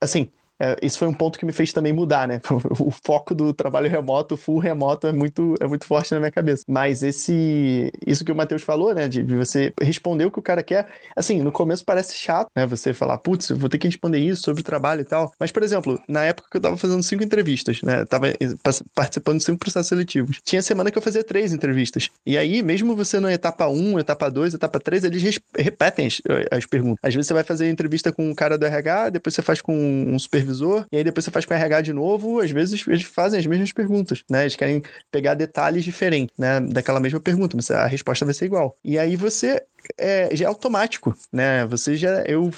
assim, é, isso foi um ponto que me fez também mudar, né? O foco do trabalho remoto, full remoto, é muito, é muito forte na minha cabeça. Mas esse, isso que o Matheus falou, né? De você responder o que o cara quer, assim, no começo parece chato, né? Você falar, putz, vou ter que responder isso sobre o trabalho e tal. Mas, por exemplo, na época que eu tava fazendo cinco entrevistas, né? Eu tava participando de cinco processos seletivos. Tinha semana que eu fazia três entrevistas. E aí, mesmo você na etapa um, etapa dois, etapa três, eles repetem as, as perguntas. Às vezes você vai fazer entrevista com um cara do RH, depois você faz com um supervisor supervisor, e aí depois você faz com o RH de novo, às vezes eles fazem as mesmas perguntas, né? Eles querem pegar detalhes diferentes, né? Daquela mesma pergunta, mas a resposta vai ser igual. E aí você é, já é automático, né? Você já. Eu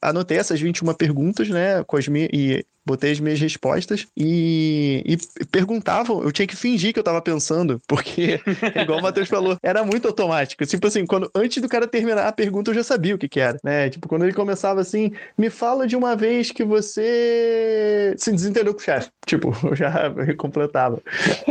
anotei essas 21 perguntas, né? Com as minhas, e botei as minhas respostas e, e perguntavam, eu tinha que fingir que eu tava pensando, porque, igual o Matheus falou, era muito automático. Tipo assim, quando, antes do cara terminar a pergunta, eu já sabia o que que era, né? Tipo, quando ele começava assim, me fala de uma vez que você se desentendeu com o chefe. Tipo, eu já completava.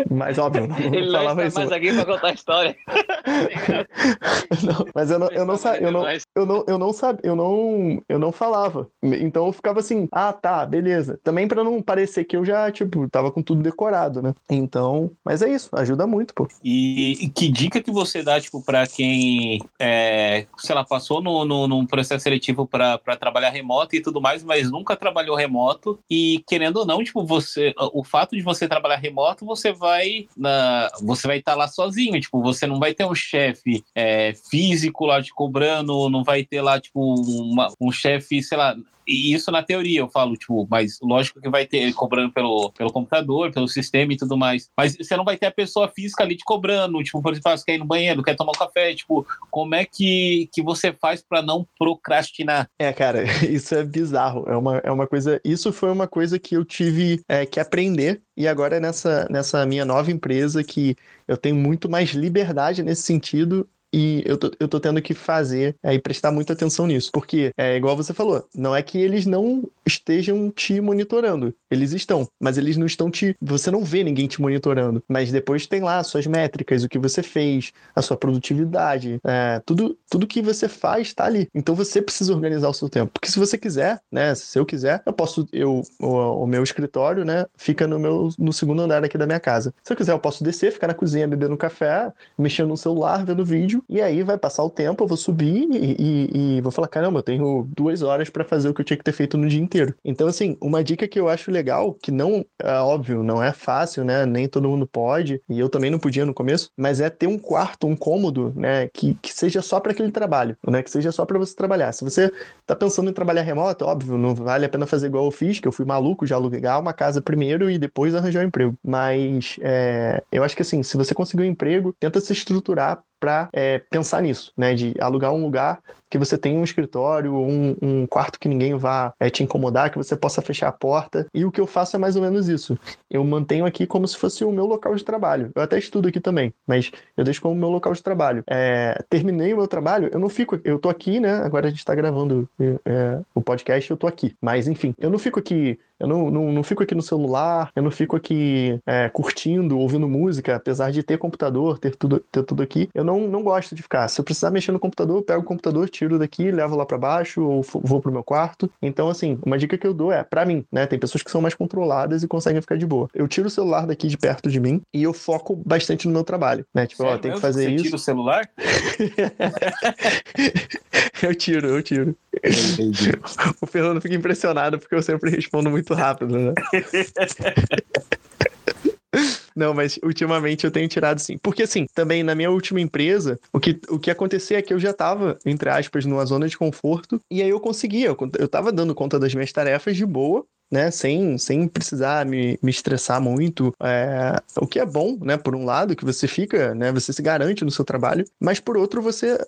Mas, óbvio, não, ele falava não está isso. mais aqui pra contar a história. não, mas eu não eu não, eu não, eu não, eu não sabia, eu não, eu não falava. Então eu ficava assim, ah, tá, beleza. Também pra não parecer que eu já, tipo, tava com tudo decorado, né? Então, mas é isso, ajuda muito, pô. E, e que dica que você dá, tipo, pra quem, é, sei lá, passou no, no, num processo seletivo pra trabalhar remoto e tudo mais, mas nunca trabalhou remoto e querendo ou não, tipo, você, o fato de você trabalhar remoto, você vai na, você vai estar lá sozinho, tipo, você não vai ter um chefe é, físico lá te cobrando, não vai ter lá, tipo, uma- um chefe, sei lá, e isso na teoria, eu falo, tipo, mas lógico que vai ter cobrando pelo, pelo computador, pelo sistema e tudo mais. Mas você não vai ter a pessoa física ali te cobrando, tipo, por exemplo, ah, você quer ir no banheiro, quer tomar um café, tipo, como é que, que você faz para não procrastinar? É, cara, isso é bizarro. É uma, é uma coisa. Isso foi uma coisa que eu tive é, que aprender. E agora nessa, nessa minha nova empresa que eu tenho muito mais liberdade nesse sentido. E eu tô, eu tô tendo que fazer é, e prestar muita atenção nisso. Porque, é igual você falou, não é que eles não estejam te monitorando. Eles estão, mas eles não estão te. Você não vê ninguém te monitorando. Mas depois tem lá as suas métricas, o que você fez, a sua produtividade, é, tudo, tudo que você faz tá ali. Então você precisa organizar o seu tempo. Porque se você quiser, né? Se eu quiser, eu posso. Eu, o, o meu escritório, né? Fica no meu no segundo andar aqui da minha casa. Se eu quiser, eu posso descer, ficar na cozinha bebendo café, mexendo no celular, vendo vídeo, e aí vai passar o tempo, eu vou subir e, e- e vou falar: caramba, eu tenho duas horas para fazer o que eu tinha que ter feito no dia inteiro. Então, assim, uma dica que eu acho legal, que não, é óbvio, não é fácil, né? Nem todo mundo pode, e eu também não podia no começo, mas é ter um quarto, um cômodo, né? Que, que seja só para aquele trabalho, né? Que seja só para você trabalhar. Se você tá pensando em trabalhar remoto, óbvio, não vale a pena fazer igual eu fiz, que eu fui maluco, já alugar uma casa primeiro e depois arranjar um emprego. Mas é, eu acho que assim, se você conseguir um emprego, tenta se estruturar para pensar nisso, né? De alugar um lugar que você tenha um escritório, um, um quarto que ninguém vá é, te incomodar, que você possa fechar a porta. E o que eu faço é mais ou menos isso. Eu mantenho aqui como se fosse o meu local de trabalho. Eu até estudo aqui também, mas eu deixo como meu local de trabalho. É, terminei o meu trabalho, eu não fico, eu tô aqui, né? Agora a gente tá gravando é, o podcast, eu tô aqui. Mas enfim, eu não fico aqui eu não, não, não fico aqui no celular, eu não fico aqui é, curtindo, ouvindo música, apesar de ter computador, ter tudo, ter tudo aqui. Eu não, não gosto de ficar. Se eu precisar mexer no computador, eu pego o computador, tiro daqui, levo lá para baixo ou vou pro meu quarto. Então, assim, uma dica que eu dou é, para mim, né? Tem pessoas que são mais controladas e conseguem ficar de boa. Eu tiro o celular daqui de perto de mim e eu foco bastante no meu trabalho, né? Tipo, Sério ó, tem que fazer você isso. tira o celular? eu tiro, eu tiro. Entendi. O Fernando fica impressionado porque eu sempre respondo muito rápido, né? Não, mas ultimamente eu tenho tirado sim. Porque assim, também na minha última empresa, o que, o que acontecia é que eu já tava, entre aspas, numa zona de conforto, e aí eu conseguia, eu, eu tava dando conta das minhas tarefas de boa, né, sem, sem precisar me, me estressar muito, é, o que é bom, né, por um lado, que você fica, né, você se garante no seu trabalho, mas por outro você,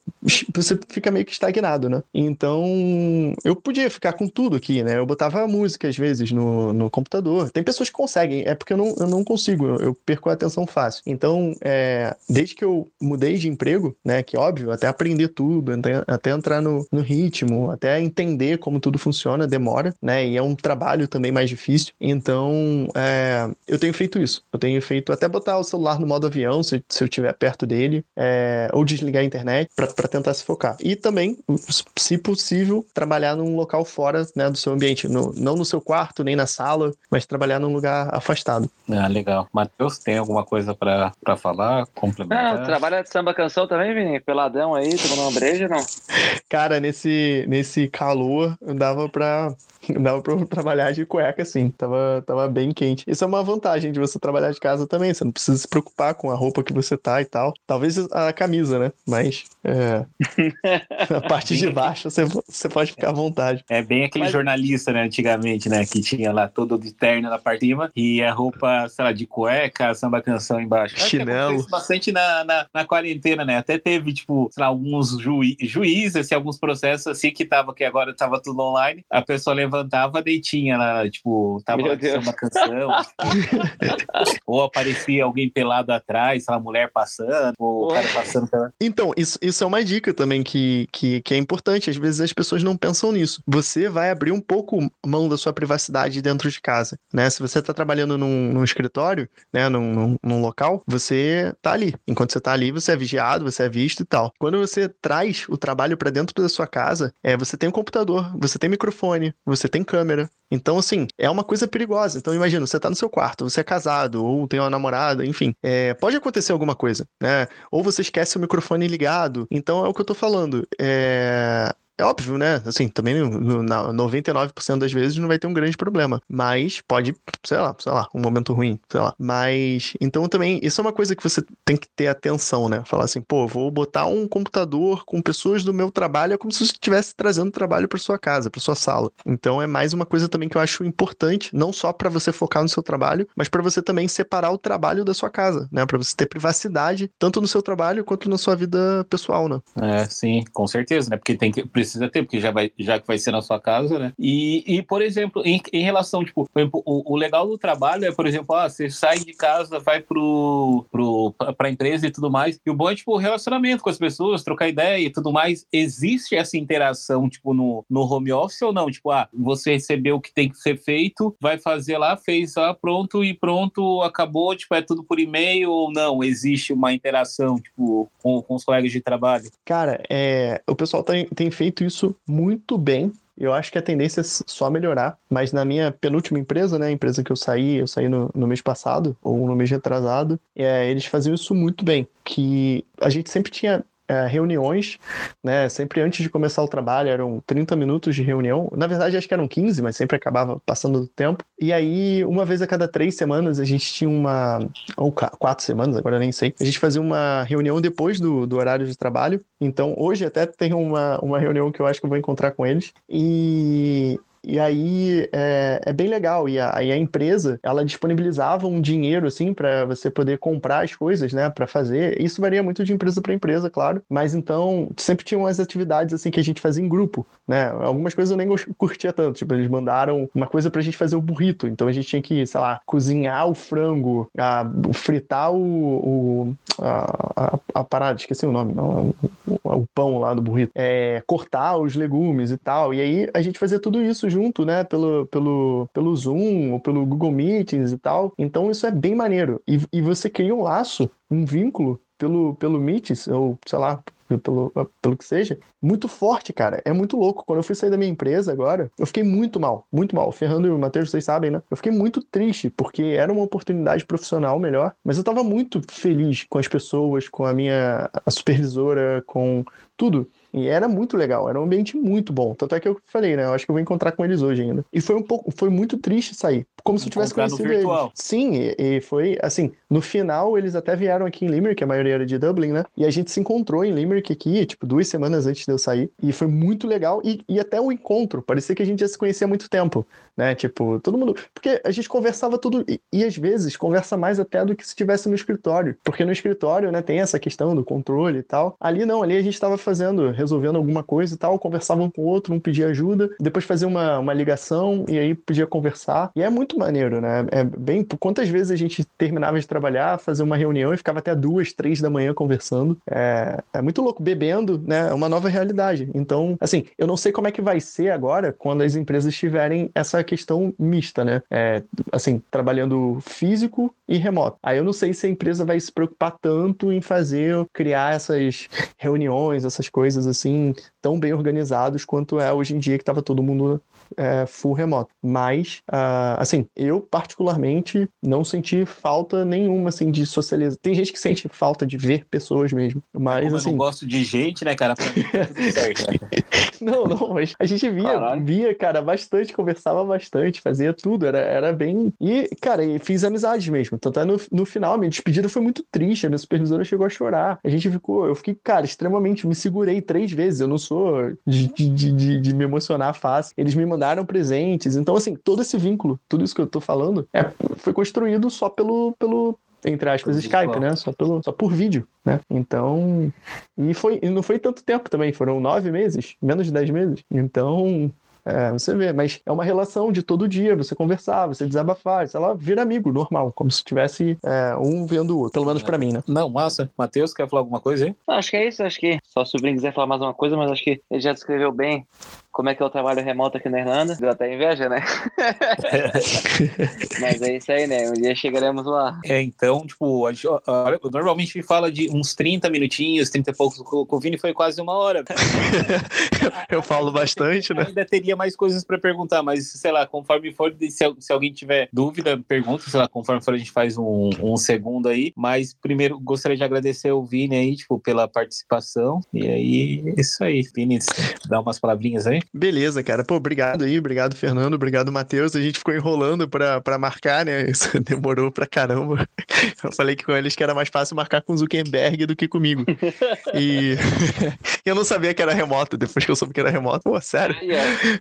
você fica meio que estagnado, né, então eu podia ficar com tudo aqui, né, eu botava música às vezes no, no computador, tem pessoas que conseguem, é porque eu não, eu não consigo, eu, perco a atenção fácil, então, é, desde que eu mudei de emprego, né, que óbvio, até aprender tudo, até, até entrar no, no ritmo, até entender como tudo funciona, demora, né, e é um trabalho também mais difícil. Então, é, eu tenho feito isso. Eu tenho feito até botar o celular no modo avião, se, se eu estiver perto dele, é, ou desligar a internet para tentar se focar. E também, se possível, trabalhar num local fora né, do seu ambiente, no, não no seu quarto, nem na sala, mas trabalhar num lugar afastado. Ah, legal. Matheus, tem alguma coisa para falar? Complementar? Não, trabalha de samba canção também, Vini? Peladão aí, tomando uma breja, não? Cara, nesse, nesse calor, dava pra, dava pra eu trabalhar de cueca, assim. Tava, tava bem quente. Isso é uma vantagem de você trabalhar de casa também. Você não precisa se preocupar com a roupa que você tá e tal. Talvez a camisa, né? Mas é, a parte de baixo você, você pode ficar à vontade. É bem aquele Mas- jornalista, né, antigamente, né, que tinha lá todo de terno na parte de cima e a roupa, sei lá, de cueca, samba canção embaixo. Acho Chinelo. bastante na, na, na quarentena, né? Até teve, tipo, sei lá, alguns juí- juízes, assim, alguns processos assim que tava, que agora tava tudo online. A pessoa levantava levantava, daí tipo, tava Meu lá uma canção. ou aparecia alguém pelado atrás, lá, mulher passando, ou o cara passando pela. Então, isso, isso é uma dica também que, que, que é importante. Às vezes as pessoas não pensam nisso. Você vai abrir um pouco mão da sua privacidade dentro de casa, né? Se você está trabalhando num, num escritório, né, num, num, num local, você tá ali. Enquanto você tá ali, você é vigiado, você é visto e tal. Quando você traz o trabalho para dentro da sua casa, é, você tem um computador, você tem microfone, você tem câmera. Então, assim, é uma coisa perigosa. Então, imagina, você tá no seu quarto, você é casado, ou tem uma namorada, enfim. É, pode acontecer alguma coisa, né? Ou você esquece o microfone ligado. Então, é o que eu tô falando. É... É óbvio, né? Assim, também no, no, na 99% das vezes não vai ter um grande problema. Mas pode, sei lá, sei lá, um momento ruim, sei lá. Mas, então também, isso é uma coisa que você tem que ter atenção, né? Falar assim, pô, vou botar um computador com pessoas do meu trabalho, é como se você estivesse trazendo trabalho para sua casa, para sua sala. Então é mais uma coisa também que eu acho importante, não só para você focar no seu trabalho, mas para você também separar o trabalho da sua casa, né? Para você ter privacidade tanto no seu trabalho quanto na sua vida pessoal, né? É, sim, com certeza, né? Porque tem que, precisa ter, porque já, vai, já que vai ser na sua casa, né? E, e por exemplo, em, em relação, tipo, exemplo, o, o legal do trabalho é, por exemplo, ah, você sai de casa, vai pro, pro, pra empresa e tudo mais, e o bom é, tipo, o relacionamento com as pessoas, trocar ideia e tudo mais. Existe essa interação, tipo, no, no home office ou não? Tipo, ah, você recebeu o que tem que ser feito, vai fazer lá, fez lá, pronto e pronto, acabou, tipo, é tudo por e-mail ou não? Existe uma interação, tipo, com, com os colegas de trabalho? Cara, é, o pessoal tem, tem feito isso muito bem. Eu acho que a tendência é só melhorar, mas na minha penúltima empresa, né, a empresa que eu saí, eu saí no, no mês passado, ou no mês retrasado, é, eles faziam isso muito bem, que a gente sempre tinha é, reuniões, né? Sempre antes de começar o trabalho, eram 30 minutos de reunião. Na verdade, acho que eram 15, mas sempre acabava passando do tempo. E aí, uma vez a cada três semanas, a gente tinha uma. Ou quatro semanas, agora nem sei. A gente fazia uma reunião depois do, do horário de trabalho. Então, hoje até tem uma, uma reunião que eu acho que eu vou encontrar com eles. E. E aí é, é bem legal. E a, a empresa, ela disponibilizava um dinheiro, assim, para você poder comprar as coisas, né, para fazer. Isso varia muito de empresa para empresa, claro. Mas então, sempre tinham umas atividades, assim, que a gente fazia em grupo, né? Algumas coisas eu nem curtia tanto. Tipo, eles mandaram uma coisa pra gente fazer o burrito. Então a gente tinha que, sei lá, cozinhar o frango, a, fritar o. o a, a, a parada, esqueci o nome, não, o, o pão lá do burrito. É, cortar os legumes e tal. E aí a gente fazia tudo isso junto, né? Pelo, pelo, pelo Zoom ou pelo Google Meetings e tal. Então isso é bem maneiro. E, e você cria um laço, um vínculo pelo, pelo Meets, ou sei lá, pelo, pelo que seja, muito forte, cara. É muito louco. Quando eu fui sair da minha empresa agora, eu fiquei muito mal, muito mal. O Fernando e o Matheus, vocês sabem, né? Eu fiquei muito triste, porque era uma oportunidade profissional melhor, mas eu tava muito feliz com as pessoas, com a minha a supervisora, com tudo. E era muito legal, era um ambiente muito bom. Tanto é que eu falei, né? Eu acho que eu vou encontrar com eles hoje ainda. E foi um pouco, foi muito triste sair. Como se eu tivesse Encontrar conhecido virtual. eles. Sim, e, e foi assim, no final eles até vieram aqui em Limerick, a maioria era de Dublin, né? E a gente se encontrou em Limerick aqui, tipo, duas semanas antes de eu sair. E foi muito legal. E, e até o encontro, parecia que a gente já se conhecia há muito tempo, né? Tipo, todo mundo. Porque a gente conversava tudo. E, e às vezes conversa mais até do que se estivesse no escritório. Porque no escritório, né, tem essa questão do controle e tal. Ali não, ali a gente estava fazendo, resolvendo alguma coisa e tal, conversava um com o outro, um pedia ajuda, depois fazia uma, uma ligação e aí podia conversar. E é muito maneiro, né? É bem. Quantas vezes a gente terminava de trabalhar, fazia uma reunião e ficava até duas, três da manhã conversando. É, é muito louco, bebendo, né? É uma nova realidade. Então, assim, eu não sei como é que vai ser agora quando as empresas tiverem essa questão mista, né? É, assim, trabalhando físico e remoto. Aí eu não sei se a empresa vai se preocupar tanto em fazer, criar essas reuniões, essas coisas assim, tão bem organizados quanto é hoje em dia que estava todo mundo é, full remoto. Mas, ah, assim, eu particularmente não senti falta nenhuma, assim, de socializar. Tem gente que sente falta de ver pessoas mesmo, mas, Como eu assim... não gosto de gente, né, cara? Tá né? Não, não, mas a gente via, Caralho. via, cara, bastante, conversava bastante, fazia tudo, era, era bem. E, cara, e fiz amizades mesmo. Tanto é no, no final, minha despedida foi muito triste, a minha supervisora chegou a chorar. A gente ficou, eu fiquei, cara, extremamente, me segurei três vezes. Eu não sou de, de, de, de- de me emocionar fácil. Eles me mandaram presentes. Então, assim, todo esse vínculo, tudo isso que eu tô falando, é, foi construído só pelo. pelo entre aspas, Skype, né? Só, pelo, só por vídeo, né? Então, e foi, e não foi tanto tempo também, foram nove meses, menos de dez meses. Então, É, você vê, mas é uma relação de todo dia, você conversar, você desabafar, sei lá, vira amigo, normal, como se tivesse é, um vendo o outro, pelo menos pra mim, né? Não, massa. Matheus, quer falar alguma coisa aí? Acho que é isso, acho que só se o sobrinho quiser falar mais uma coisa, mas acho que ele já descreveu bem como é que é o trabalho remoto aqui na Irlanda. Deu até inveja, né? mas é isso aí, né? Um dia chegaremos lá. É, então, tipo, a gente, olha, normalmente fala de uns 30 minutinhos, 30 e poucos. Com com o Vini foi quase uma hora. Eu falo bastante, né? Ainda teria mais coisas pra perguntar, mas sei lá, conforme for, se, se alguém tiver dúvida, pergunta, sei lá, conforme for, a gente faz um, um segundo aí. Mas primeiro gostaria de agradecer o Vini aí, tipo, pela participação. E aí, é isso aí. Vini, dá umas palavrinhas aí. Beleza, cara. Pô, obrigado aí, obrigado, Fernando, obrigado, Matheus. A gente ficou enrolando pra, pra marcar, né? Isso demorou pra caramba. Eu falei que com eles que era mais fácil marcar com o Zuckerberg do que comigo. E eu não sabia que era remoto, depois que eu soube que era remoto. Pô, sério.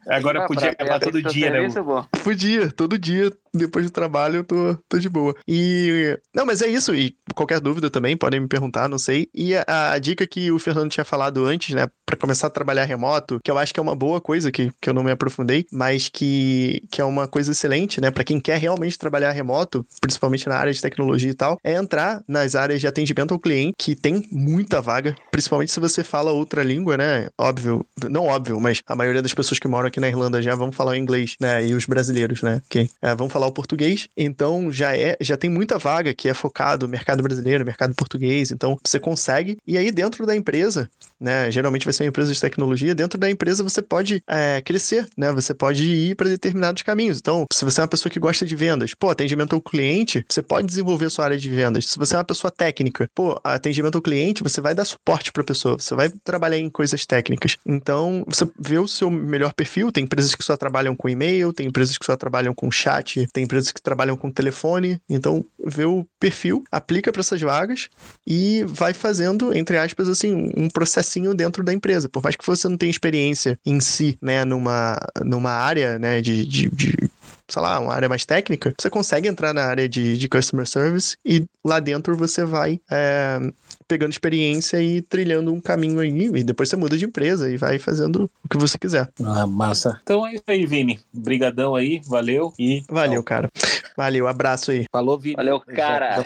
Agora podia pra- todo dia, né? pô. podia, todo dia, depois do trabalho, eu tô, tô de boa. E. Não, mas é isso. E qualquer dúvida também, podem me perguntar, não sei. E a, a dica que o Fernando tinha falado antes, né, pra começar a trabalhar remoto, que eu acho que é uma boa coisa, que, que eu não me aprofundei, mas que, que é uma coisa excelente, né, pra quem quer realmente trabalhar remoto, principalmente na área de tecnologia e tal, é entrar nas áreas de atendimento ao cliente, que tem muita vaga, principalmente se você fala outra língua, né? Óbvio, não óbvio, mas a maioria das pessoas que moram aqui na Irlanda já vão falar inglês, né? E os brasileiros, né? Que é, vão falar o português. Então já é, já tem muita vaga que é focado no mercado brasileiro, mercado português. Então você consegue. E aí dentro da empresa, né? Geralmente vai ser uma empresa de tecnologia. Dentro da empresa você pode é, crescer, né? Você pode ir para determinados caminhos. Então, se você é uma pessoa que gosta de vendas, pô, atendimento ao cliente, você pode desenvolver sua área de vendas. Se você é uma pessoa técnica, pô, atendimento ao cliente, você vai dar suporte para a pessoa, você vai trabalhar em coisas técnicas. Então, você vê o seu melhor perfil. Tem empresas que só trabalham com e-mail, tem empresas que só trabalham com chat, tem empresas que trabalham com telefone. Então, vê o perfil, aplica para essas vagas e vai fazendo, entre aspas, assim, um processinho dentro da empresa. Por mais que você não tenha experiência em si, né, numa, numa área, né, de, de, de sei lá, uma área mais técnica, você consegue entrar na área de, de customer service e lá dentro você vai é, pegando experiência e trilhando um caminho aí, e depois você muda de empresa e vai fazendo o que você quiser. Ah, massa. Então é isso aí, Vini. Brigadão aí, valeu e Valeu, cara. Valeu, abraço aí. falou, Vini. Valeu, cara.